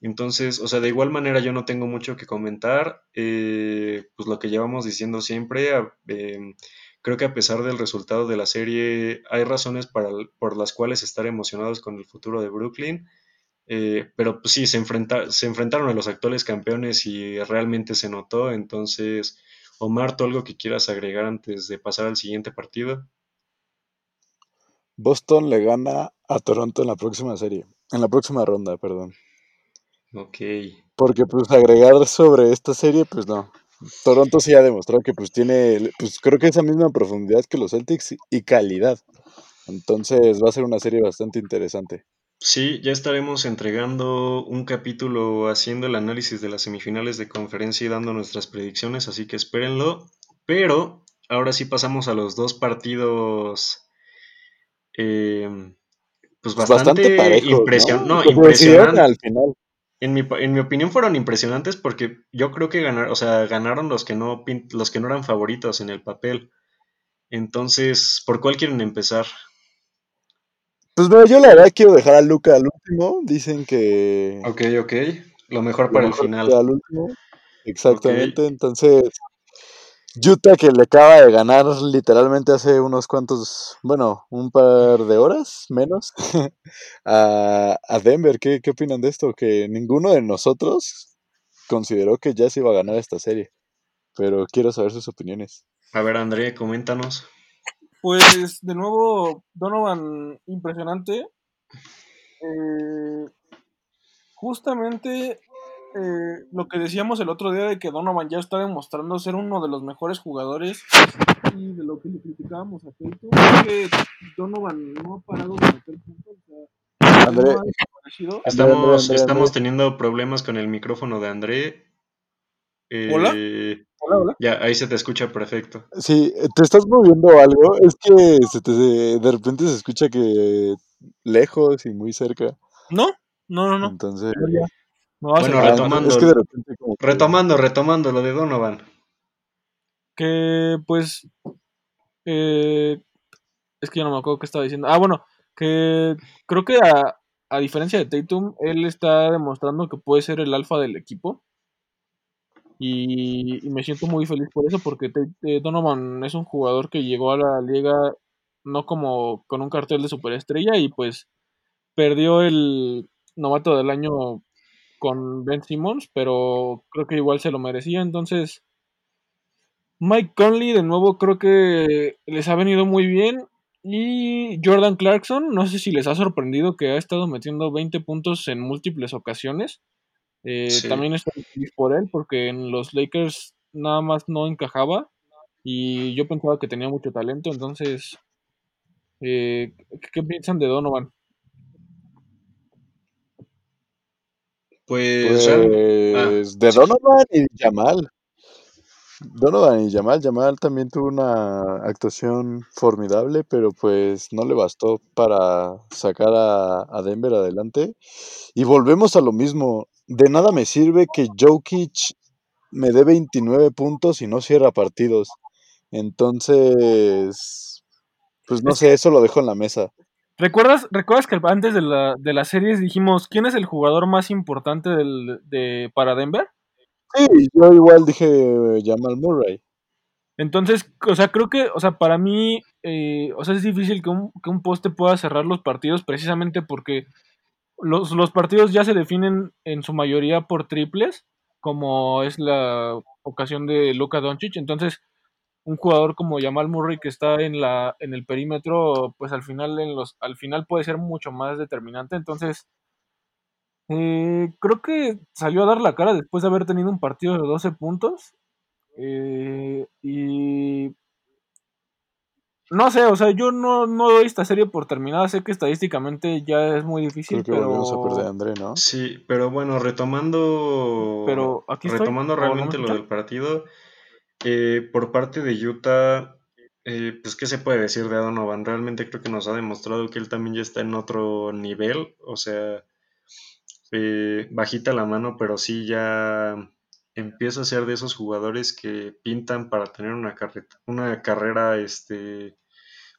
Entonces, o sea, de igual manera yo no tengo mucho que comentar. eh, pues lo que llevamos diciendo siempre, em, creo que a pesar del resultado de la serie, hay razones para, por las cuales estar emocionados con el futuro de Brooklyn. Eh, pero pues sí, se, enfrenta, se enfrentaron a los actuales campeones y realmente se notó. Entonces, Omar, ¿tú algo que quieras agregar antes de pasar al siguiente partido? Boston le gana a Toronto en la próxima serie. En la próxima ronda, perdón. Ok. Porque pues agregar sobre esta serie, pues no. Toronto sí ha demostrado que pues tiene, pues creo que esa misma profundidad que los Celtics y calidad. Entonces va a ser una serie bastante interesante. Sí, ya estaremos entregando un capítulo haciendo el análisis de las semifinales de conferencia y dando nuestras predicciones, así que espérenlo. Pero ahora sí pasamos a los dos partidos, eh, pues Pues bastante bastante parejos, al final. En mi, en mi opinión fueron impresionantes porque yo creo que ganaron, o sea, ganaron los que no, los que no eran favoritos en el papel. Entonces, ¿por cuál quieren empezar? Pues mira, yo la verdad quiero dejar a Luca al último. Dicen que Ok, ok. Lo mejor lo para el mejor que final. al último. Exactamente. Entonces, Utah que le acaba de ganar literalmente hace unos cuantos, bueno, un par de horas menos a, a Denver. ¿Qué, ¿Qué opinan de esto? Que ninguno de nosotros consideró que ya se iba a ganar esta serie. Pero quiero saber sus opiniones. A ver, André, coméntanos. Pues de nuevo, Donovan, impresionante. Eh, justamente eh, lo que decíamos el otro día de que Donovan ya está demostrando ser uno de los mejores jugadores y de lo que le criticábamos a es que Donovan no ha parado de meter puntos. O sea, él André, no ha desaparecido. André, André, Estamos, André, estamos teniendo problemas con el micrófono de André. Hola, Eh, hola, hola. ya, ahí se te escucha perfecto. Sí, ¿te estás moviendo algo? Es que se te, de repente se escucha que lejos y muy cerca. No, no, no, no. Entonces, ya, a Bueno, retomando, es que de repente como que... retomando, retomando lo de Donovan. Que pues eh, es que ya no me acuerdo qué estaba diciendo. Ah, bueno, que creo que a, a diferencia de Tatum, él está demostrando que puede ser el alfa del equipo. Y, me siento muy feliz por eso, porque Tate- eh, Donovan es un jugador que llegó a la liga no como con un cartel de superestrella y pues perdió el novato del año con Ben Simmons, pero creo que igual se lo merecía. Entonces, Mike Conley de nuevo creo que les ha venido muy bien. Y Jordan Clarkson, no sé si les ha sorprendido que ha estado metiendo 20 puntos en múltiples ocasiones. Eh, Sí. también estoy feliz por él porque en los Lakers nada más no encajaba y yo pensaba que tenía mucho talento. Entonces, eh, ¿qué, qué piensan de Donovan? Pues ah, Pues de sí. Donovan y Jamal. Donovan y Jamal. Jamal también tuvo una actuación formidable, pero pues no le bastó para sacar a, a Denver adelante. Y volvemos a lo mismo. De nada me sirve que Jokic me dé 29 puntos y no cierra partidos. Entonces, pues no sé, eso lo dejo en la mesa. ¿recuerdas, ¿recuerdas que antes de la, de las series dijimos quién es el jugador más importante del, de, para Denver? Sí, yo igual dije Jamal Murray. Entonces, o sea, creo que, o sea, para mí, eh, o sea, es difícil que un, que un poste pueda cerrar los partidos precisamente porque los, los partidos ya se definen en su mayoría por triples, como es la ocasión de Luka Doncic. Entonces, un jugador como Jamal Murray que está en la en el perímetro, pues al final en los al final puede ser mucho más determinante. Entonces, eh, creo que salió a dar la cara después de haber tenido un partido de 12 puntos. Eh, y no sé, o sea, yo no, no doy esta serie por terminada. Sé que estadísticamente ya es muy difícil, Creo que volvemos a perder a pero, André, ¿no? Sí, pero bueno, retomando, pero aquí estoy. retomando ¿O no me realmente lo del partido, eh, por parte de Utah, eh, pues qué se puede decir de Donovan. Realmente creo que nos ha demostrado que él también ya está en otro nivel, o sea, eh, bajita la mano, pero sí ya empieza a ser de esos jugadores que pintan para tener una carreta, una carrera, este,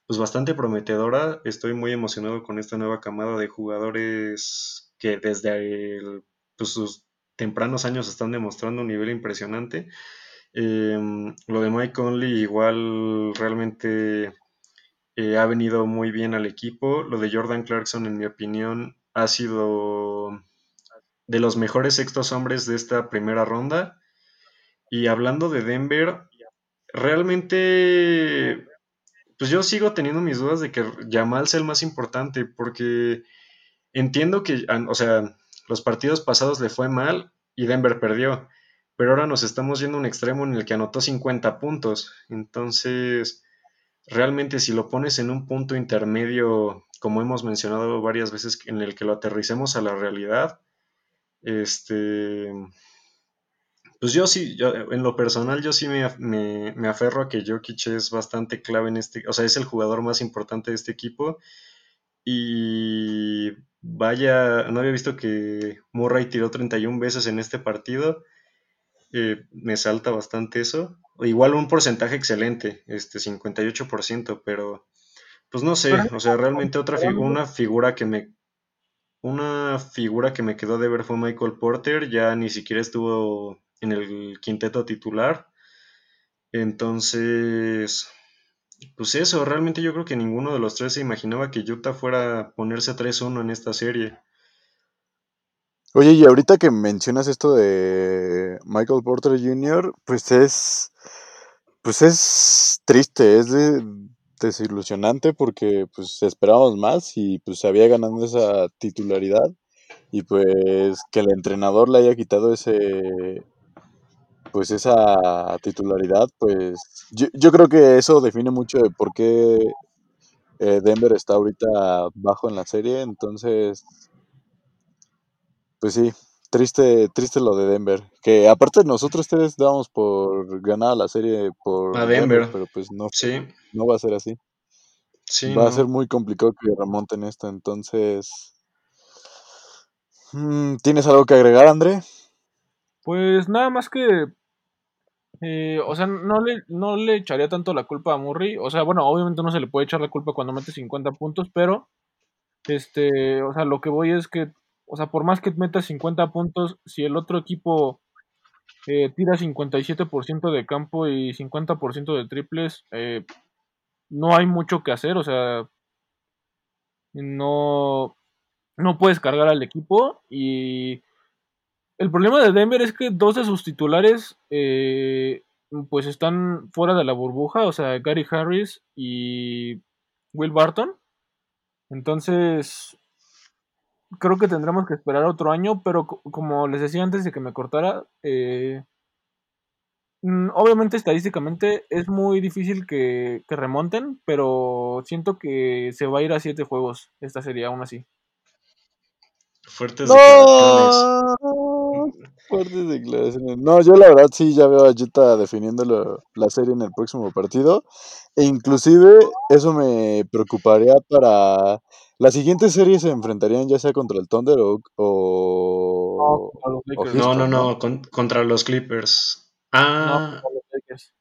pues bastante prometedora. Estoy muy emocionado con esta nueva camada de jugadores que desde pues, sus tempranos años están demostrando un nivel impresionante. Em, lo de Mike Conley igual realmente eh, ha venido muy bien al equipo. Lo de Jordan Clarkson, en mi opinión, ha sido de los mejores sextos hombres de esta primera ronda. Y hablando de Denver, realmente pues yo sigo teniendo mis dudas de que Yamal sea el más importante, porque entiendo que, o sea, los partidos pasados le fue mal y Denver perdió, pero ahora nos estamos yendo a un extremo en el que anotó 50 puntos. Entonces, realmente si lo pones en un punto intermedio, como hemos mencionado varias veces, en el que lo aterricemos a la realidad, este, pues yo sí, yo, en lo personal, yo sí me, me, me aferro a que Jokic es bastante clave en este, o sea, es el jugador más importante de este equipo. Y vaya, no había visto que Murray tiró 31 veces en este partido. Eh, me salta bastante eso. Igual un porcentaje excelente, este 58%, pero pues no sé, o sea, realmente otra una figura que me una figura que me quedó de ver fue Michael Porter, ya ni siquiera estuvo en el quinteto titular. Entonces, pues eso, realmente yo creo que ninguno de los tres se imaginaba que Utah fuera a ponerse 3-1 en esta serie. Oye, y ahorita que mencionas esto de Michael Porter Jr., pues es, pues es triste, es de- desilusionante porque pues esperábamos más y pues se había ganado esa titularidad y pues que el entrenador le haya quitado ese, pues esa titularidad, pues yo, yo creo que eso define mucho de por qué eh, Denver está ahorita bajo en la serie, entonces Pues sí, triste, triste lo de Denver. Que aparte nosotros tres dábamos por ganada la serie A por Denver, Denver, pero pues no, sí, no va a ser así. sí, Va a ser muy complicado que remonten esto, entonces... mm, ¿Tienes algo que agregar, André? Pues nada más que, eh, o sea, no le, no le echaría tanto la culpa a Murray. O sea, bueno, obviamente no se le puede echar la culpa cuando mete 50 puntos, pero, este, o sea, lo que voy es que, o sea, por más que meta 50 puntos, si el otro equipo eh, tira 57% de campo y 50% de triples, eh, no hay mucho que hacer, o sea, no, no puedes cargar al equipo y el problema de Denver es que dos de sus titulares eh, pues están fuera de la burbuja, o sea, Gary Harris y Will Barton. Entonces, creo que tendremos que esperar otro año, pero co- como les decía antes de que me cortara, eh, mm, obviamente estadísticamente es muy difícil que, que remonten, pero siento que se va a ir a siete juegos esta serie aún así. Fuertes declaraciones. ¡No! Fuertes declaraciones. No, yo la verdad sí ya veo a Utah definiendo lo- la serie en el próximo partido. E inclusive eso me preocuparía para... Las siguientes series se enfrentarían ya sea contra el Thunder o, No, o, los. No, no, ¿no? no, con- contra los Clippers. No, Ah, contra los Lakers.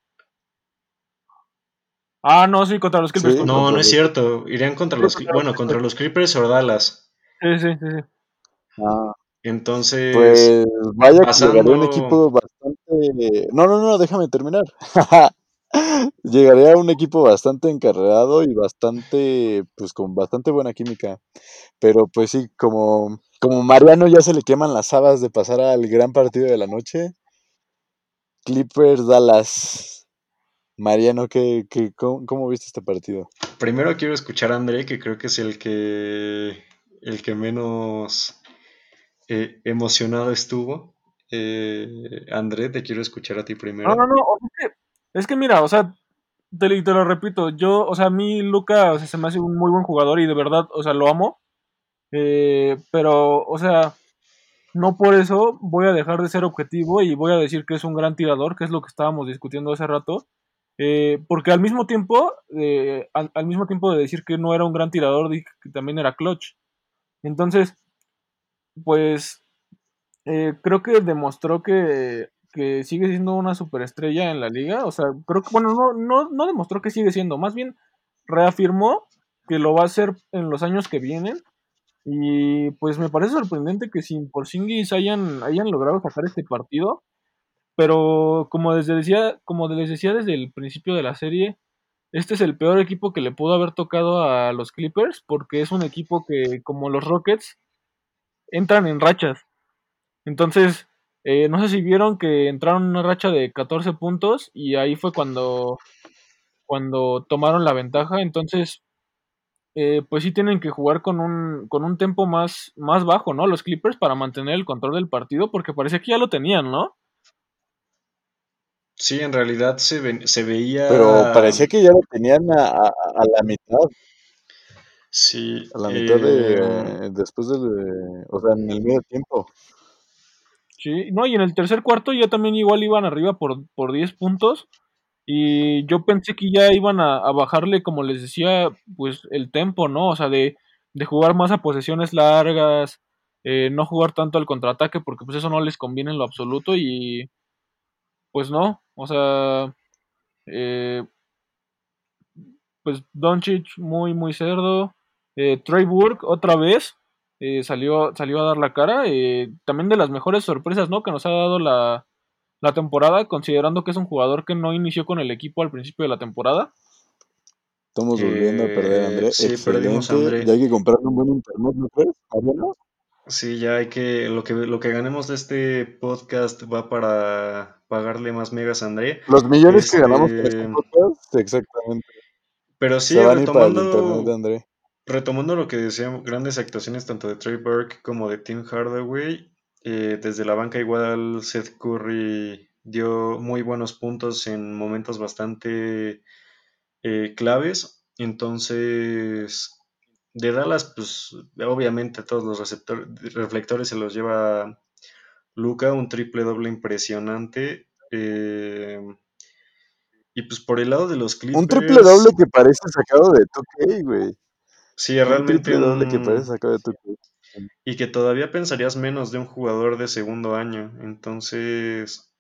Ah, no, sí, contra los Clippers. Sí, no, no es cierto. Irían contra los, bueno, contra Clippers. los Clippers o Dallas. Sí, sí, sí, sí. Ah, Entonces, pues vaya que llegaría un pasando, equipo bastante... No, no, no, déjame terminar. Llegaría un equipo bastante encarregado y bastante, pues con bastante buena química. Pero pues sí, como, como Mariano ya se le queman las habas de pasar al gran partido de la noche, Clippers Dallas. Mariano, ¿qué, qué, cómo, cómo viste este partido? Primero quiero escuchar a André, que creo que es el que, el que menos eh, emocionado estuvo. Eh, André, te quiero escuchar a ti primero. No, no, no. Es que, mira, o sea, te, lo- repito, yo, o sea, a mí Luca se me hace un muy buen jugador y de verdad, o sea, lo amo. Eh, pero, o sea, no por eso voy a dejar de ser objetivo y voy a decir que es un gran tirador, que es lo que estábamos discutiendo hace rato. Eh, porque al mismo tiempo, al, al mismo tiempo de decir que no era un gran tirador, dije que también era clutch. Entonces, pues eh, creo que demostró que, que sigue siendo una superestrella en la liga. O sea, creo que, bueno, no, no, no demostró que sigue siendo, más bien reafirmó que lo va a hacer en los años que vienen. Y pues me parece sorprendente que sin Porzingis hayan, hayan logrado sacar este partido. Pero como decía, como les decía desde el principio de la serie, este es el peor equipo que le pudo haber tocado a los Clippers, porque es un equipo que, como los Rockets, entran en rachas. Entonces, eh, no sé si vieron que entraron en una racha de 14 puntos y ahí fue cuando, cuando tomaron la ventaja. Entonces, eh, pues sí tienen que jugar con un, con un tempo más, más bajo, ¿no? Los Clippers para mantener el control del partido, porque parecía que ya lo tenían, ¿no? Sí, en realidad se, ve- se veía. Pero parecía que ya lo tenían a, a- a la mitad, Sí, a la mitad de, eh, después del, o sea, en el medio tiempo. Sí, no, y en el tercer cuarto ya también igual iban arriba por, por 10 puntos. Y yo pensé que ya iban a, a bajarle, como les decía, pues el tempo, ¿no? O sea, de, de jugar más a posesiones largas, eh, no jugar tanto al contraataque, porque pues eso no les conviene en lo absoluto. Y pues no, o sea, eh, pues Doncic muy, muy cerdo. Eh, Trey Burke otra vez eh, salió, salió a dar la cara. eh, también de las mejores sorpresas, ¿no? Que nos ha dado la, la temporada, considerando que es un jugador que no inició con el equipo al principio de la temporada. Estamos volviendo a perder, eh, André. sí, perdimos a. André. Ya hay que comprarle un buen internet, ¿no crees? Sí, ya hay que. Lo que, lo que ganemos de este podcast va para pagarle más megas a André. Los millones que ganamos con este Este. podcast, exactamente. Pero Se sí, van a ir para el internet de retomando. André. Retomando lo que decíamos, grandes actuaciones tanto de Trey Burke como de Tim Hardaway. eh, desde la banca igual Seth Curry dio muy buenos puntos en momentos bastante eh, claves. Entonces, de Dallas, pues obviamente todos los receptor- reflectores se los lleva Luca, un triple doble impresionante. eh, y pues por el lado de los Un triple doble Clippers, que parece sacado de 2K, güey. Sí, realmente triple doble que parece un... sacado de 2K. Y que todavía pensarías menos de un jugador de segundo año. Entonces,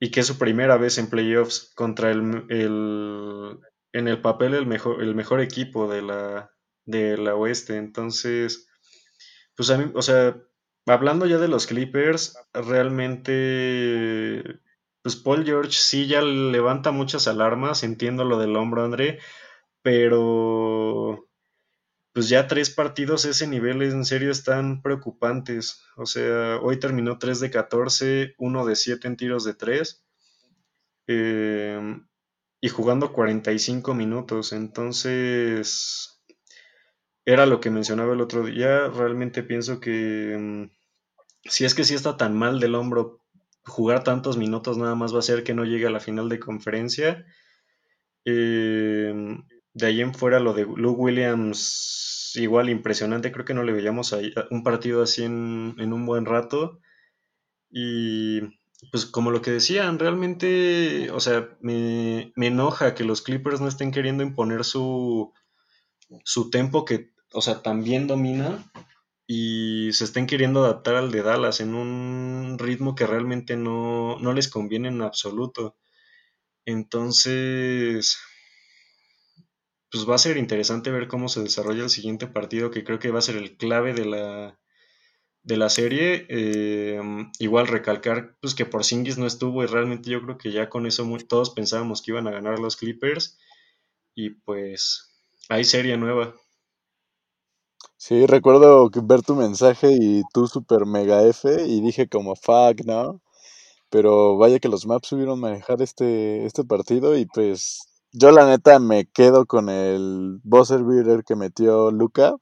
y que es su primera vez en playoffs contra el, el- en el papel el mejor, el mejor equipo de la, de la oeste. Entonces, pues a mí, o sea, hablando ya de los Clippers, realmente, pues Paul George sí ya levanta muchas alarmas, entiendo lo del hombro, André, pero pues ya tres partidos ese nivel en serio están preocupantes. O sea, hoy terminó 3 de 14, uno de 7 en tiros de 3 y jugando 45 minutos. Entonces, era lo que mencionaba el otro día. Realmente pienso que mm, si es que sí está tan mal del hombro, jugar tantos minutos nada más va a hacer que no llegue a la final de conferencia. Eh, de ahí en fuera lo de Luke Williams, igual impresionante, creo que no le veíamos ahí un partido así en, en un buen rato. Y pues como lo que decían, realmente, o sea, me, me enoja que los Clippers no estén queriendo imponer su, su tempo que, o sea, también domina y se estén queriendo adaptar al de Dallas en un ritmo que realmente no, no les conviene en absoluto. Entonces, pues va a ser interesante ver cómo se desarrolla el siguiente partido, que creo que va a ser el clave de la, de la serie. Eh, igual recalcar pues, que Porzingis no estuvo y realmente yo creo que ya con eso todos pensábamos que iban a ganar los Clippers y pues hay serie nueva. Sí, recuerdo ver tu mensaje y tú super mega F y dije como fuck, ¿no? Pero vaya que los maps subieron manejar este, este partido y pues yo la neta me quedo con el buzzer beater que metió Luca.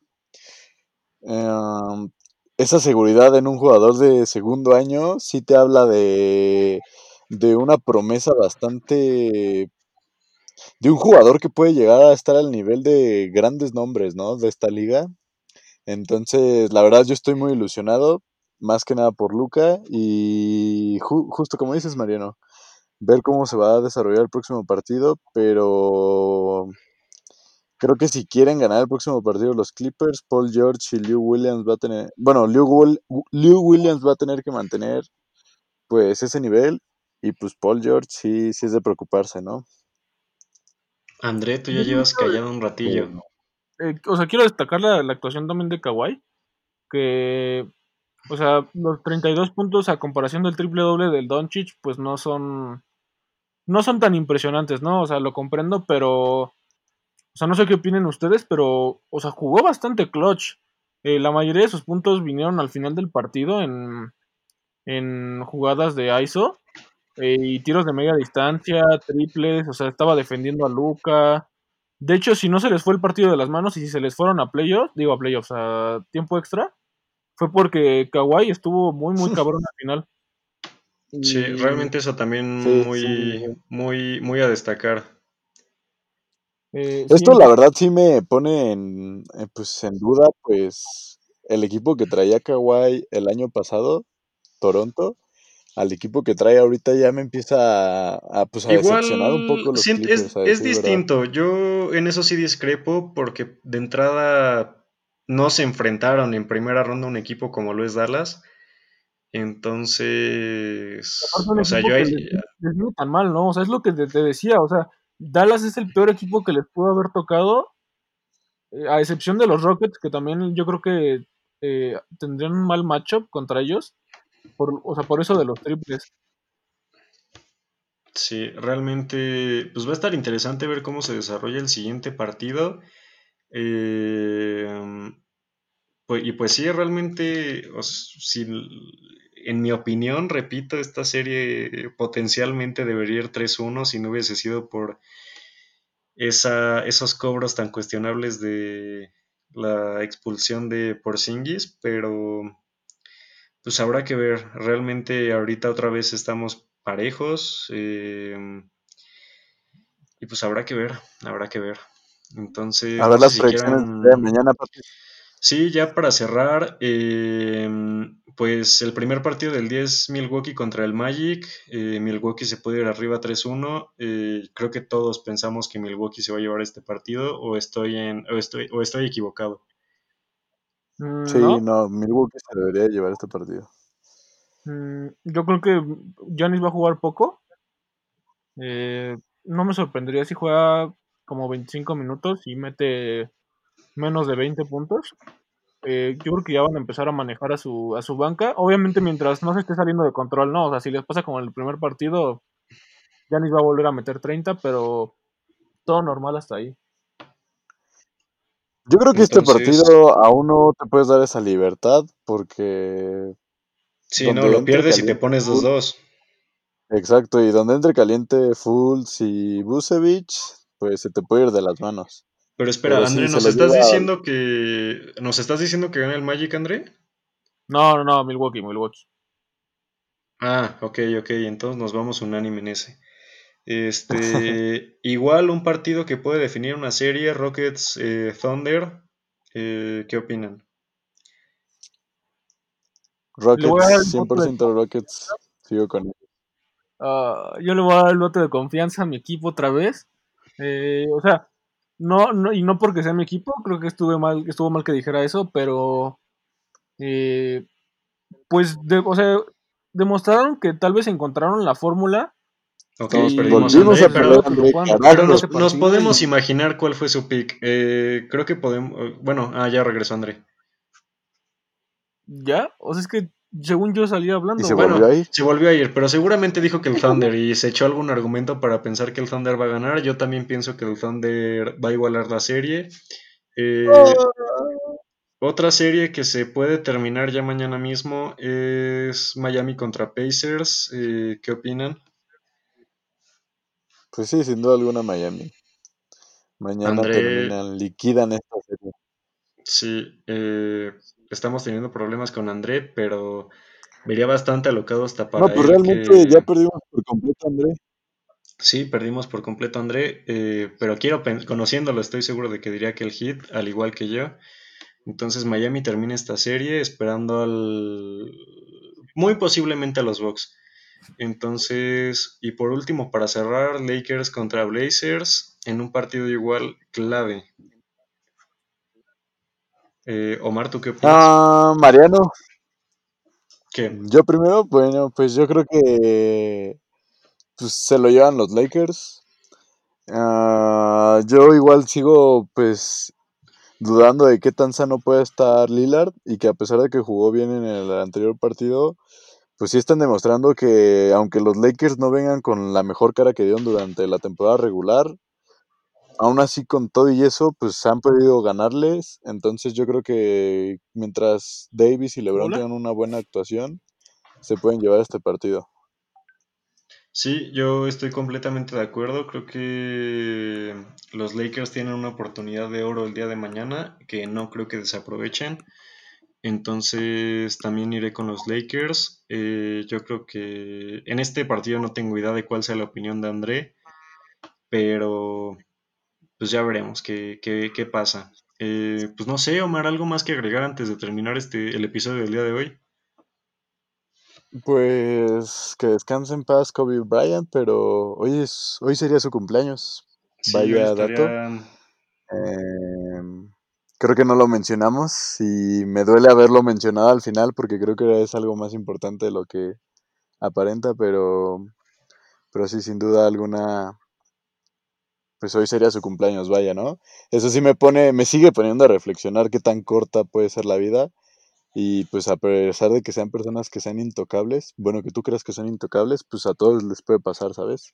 Em, esa seguridad en un jugador de segundo año sí te habla de, de una promesa bastante... de un jugador que puede llegar a estar al nivel de grandes nombres, ¿no? De esta liga. Entonces, la verdad yo estoy muy ilusionado, más que nada por Luca y ju- justo como dices, Mariano, ver cómo se va a desarrollar el próximo partido, pero creo que si quieren ganar el próximo partido los Clippers, Paul George y Lou Williams va a tener, bueno, Lou Williams va a tener que mantener pues ese nivel y pues Paul George sí, sí es de preocuparse, ¿no? André, tú ya llevas callado un ratillo. eh, o sea, quiero destacar la, la actuación también de Kawhi, que, o sea, los 32 puntos a comparación del triple doble del Doncic, pues no son, no son tan impresionantes, ¿no? O sea, lo comprendo, pero, o sea, no sé qué opinen ustedes, pero, o sea, jugó bastante clutch. Eh, la mayoría de sus puntos vinieron al final del partido en, en jugadas de ISO eh, y tiros de media distancia, triples, o sea, estaba defendiendo a Luca. De hecho, si no se les fue el partido de las manos y si se les fueron a playoffs, digo a playoffs, a tiempo extra, fue porque Kawhi estuvo muy, muy cabrón al final. Sí, realmente eso también Sí, muy, sí. muy, muy a destacar. eh, sí, Esto la verdad sí me pone en, en, pues, en duda pues el equipo que traía Kawhi el año pasado, Toronto, al equipo que trae ahorita ya me empieza a, a, pues, a decepcionar un poco los Clippers, es, es verdad. distinto. Yo en eso sí discrepo porque de entrada no se enfrentaron en primera ronda a un equipo como lo es Dallas. Entonces, o sea, yo ahí, les, les viene tan mal, ¿no? O sea, es lo que te, te decía, o sea, Dallas es el peor equipo que les pudo haber tocado, eh, a excepción de los Rockets, que también yo creo que eh, tendrían un mal matchup contra ellos, por, o sea, por eso de los triples. sí, realmente, pues va a estar interesante ver cómo se desarrolla el siguiente partido. Eh, Pues, y pues sí, realmente, o s- si, en mi opinión, repito, esta serie potencialmente debería ir 3-1 si no hubiese sido por esa, esos cobros tan cuestionables de la expulsión de Porzingis, pero pues habrá que ver. Realmente ahorita otra vez estamos parejos eh, y pues habrá que ver, habrá que ver. Entonces, A no ver sé las si proyecciones de mañana. Sí, ya para cerrar, eh, pues el primer partido del día es Milwaukee contra el Magic. Eh, Milwaukee se puede ir arriba 3-1. Eh, creo que todos pensamos que Milwaukee se va a llevar este partido o estoy, en, o estoy, o estoy equivocado. Mm, Sí, ¿No? no, Milwaukee se debería llevar este partido. Mm, yo creo que Giannis va a jugar poco. Eh, no me sorprendería si juega como 25 minutos y mete menos de 20 puntos. Eh, yo creo que ya van a empezar a manejar a su, a su banca. Obviamente mientras no se esté saliendo de control, no. O sea, si les pasa como en el primer partido, Giannis va a volver a meter 30, pero todo normal hasta ahí. Yo creo que este partido aún no te puedes dar esa libertad porque sí, no, lo pierdes y te pones full, 2-2. exacto, y donde entre caliente Fultz y Busevich, pues se te puede ir de las manos. Pero espera, Pero André, sí, ¿nos estás lleva. diciendo que nos estás diciendo que gana el Magic, André? No, no, no, Milwaukee, Milwaukee. Ah, ok, ok, entonces nos vamos unánime en ese. Este, igual un partido que puede definir una serie, Rockets eh, Thunder. eh, ¿qué opinan? Rockets, voto de 100% Rockets, sigo con él. Ah, yo le voy a dar el voto de confianza a mi equipo otra vez. Eh, o sea, no, no, y no porque sea mi equipo, creo que estuve mal, estuvo mal que dijera eso, pero eh, pues, de- o sea, demostraron que tal vez encontraron la fórmula. Perdimos André, a pero, André, pero nos, podemos imaginar cuál fue su pick. Eh, creo que podemos, bueno, ah, ya regresó André. ya, o sea, es que según yo salía Y hablando, se güey. volvió a ir. se volvió a ir, pero seguramente dijo que el Thunder y se echó algún argumento para pensar que el Thunder va a ganar. Yo también pienso que el Thunder va a igualar la serie. Eh, otra serie que se puede terminar ya mañana mismo es Miami contra Pacers. Eh, ¿Qué opinan? Pues sí, sin duda alguna Miami. Mañana André- terminan, liquidan esta serie. Sí, eh, estamos teniendo problemas con André, pero vería bastante alocado hasta para No, pues él realmente que- ya perdimos por completo, André. Sí, perdimos por completo a André, eh, pero quiero, conociéndolo, estoy seguro de que diría que el hit, al igual que yo. Entonces Miami termina esta serie esperando al... muy posiblemente a los Bucks. Entonces, y por último, para cerrar, Lakers contra Blazers en un partido igual clave. Eh, Omar, ¿tú qué opinas? Ah, Mariano, ¿Qué? yo primero, bueno, pues yo creo que pues, se lo llevan los Lakers. Ah, yo igual sigo pues dudando de qué tan sano puede estar Lillard y que a pesar de que jugó bien en el anterior partido, pues sí están demostrando que aunque los Lakers no vengan con la mejor cara que dieron durante la temporada regular, aún así con todo y eso, pues han podido ganarles. Entonces yo creo que mientras Davis y LeBron tengan una buena actuación, se pueden llevar este partido. Sí, yo estoy completamente de acuerdo. Creo que los Lakers tienen una oportunidad de oro el día de mañana que no creo que desaprovechen. Entonces también iré con los Lakers. Eh, yo creo que en este partido no tengo idea de cuál sea la opinión de André, pero pues ya veremos qué, qué, qué pasa. Eh, pues no sé, Omar, algo más que agregar antes de terminar este, el episodio del día de hoy. Pues que descanse en paz Kobe Bryant, pero hoy, es, hoy sería su cumpleaños. Sí, Vaya dato. Em, creo que no lo mencionamos y me duele haberlo mencionado al final porque creo que es algo más importante de lo que aparenta, pero, pero sí, sin duda alguna, pues hoy sería su cumpleaños, vaya, ¿no? Eso sí me pone, me sigue poniendo a reflexionar qué tan corta puede ser la vida y pues a pesar de que sean personas que sean intocables, bueno, que tú creas que son intocables, pues a todos les puede pasar, ¿sabes?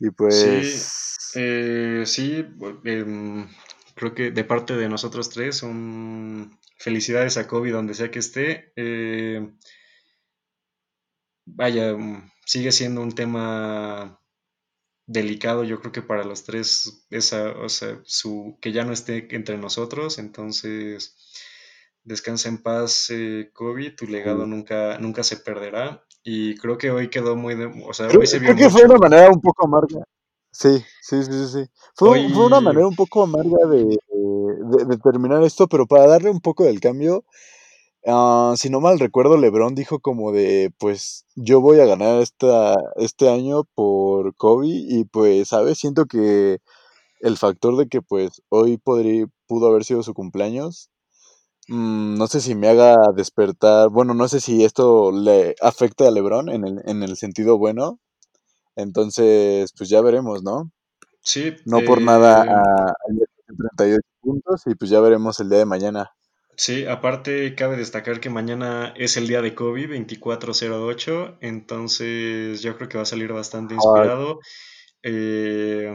Y pues... Eh, sí, bu- em, creo que de parte de nosotros tres, un... felicidades a Kobe donde sea que esté. Eh, vaya, mm, sigue siendo un tema delicado, yo creo que para los tres, esa, o sea, su, que ya no esté entre nosotros, entonces descansa en paz, eh, Kobe, tu legado nunca, nunca se perderá. Y creo que hoy quedó muy, de- o sea, Creo, hoy se vio creo que fue una manera un poco amarga. Sí, sí, sí, sí. sí. Fue, Hoy- fue una manera un poco amarga de, de- de terminar esto, pero para darle un poco del cambio, ah, si no mal recuerdo, LeBron dijo como de, pues yo voy a ganar esta, este año por Kobe y pues, ¿sabes? Siento que el factor de que pues hoy podría, pudo haber sido su cumpleaños, mm, no sé si me haga despertar, bueno, no sé si esto le afecta a LeBron en el, en el sentido bueno. Entonces, pues ya veremos, ¿no? Sí, No por nada eh, a, ayer tiene 38 puntos y pues ya veremos el día de mañana. Sí, aparte cabe destacar que mañana es el día de Kobe, 2408, entonces yo creo que va a salir bastante inspirado. Eh,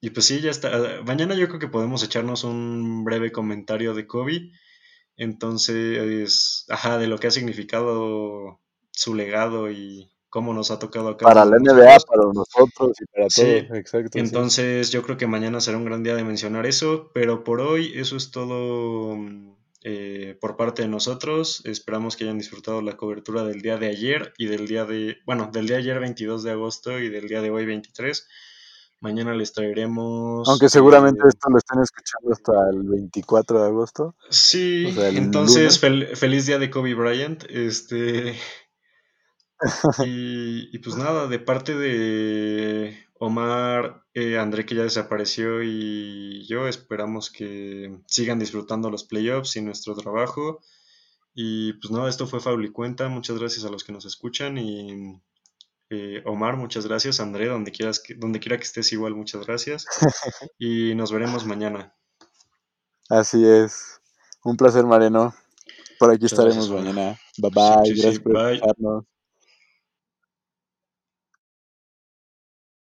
y pues sí, ya está. Mañana yo creo que podemos echarnos un breve comentario de Kobe. Entonces, ajá, de lo que ha significado su legado y cómo nos ha tocado a cada Para la NBA, para nosotros y para Sí, todos. Exacto. sí. Entonces yo creo que mañana será un gran día de mencionar eso, pero por hoy eso es todo mm, eh, por parte de nosotros. Esperamos que hayan disfrutado la cobertura del día de ayer y del día de, bueno, del día de ayer 22 de agosto y del día de hoy 23. Mañana les traeremos... Aunque seguramente eh, esto lo estén escuchando hasta el 24 de agosto. Sí, O sea, el entonces fel- feliz día de Kobe Bryant. Este, y, y pues nada, de parte de Omar, eh, André que ya desapareció y yo esperamos que sigan disfrutando los playoffs y nuestro trabajo. Y pues nada, esto fue Faul y Cuenta. Muchas gracias a los que nos escuchan y eh, Omar, muchas gracias. André, donde quieras que, donde quiera que estés igual, muchas gracias. Y nos veremos mañana. Así es. Un placer, Mariano. Por aquí Muchas estaremos gracias, mañana. Bye bye. sí, sí, Gracias por bye.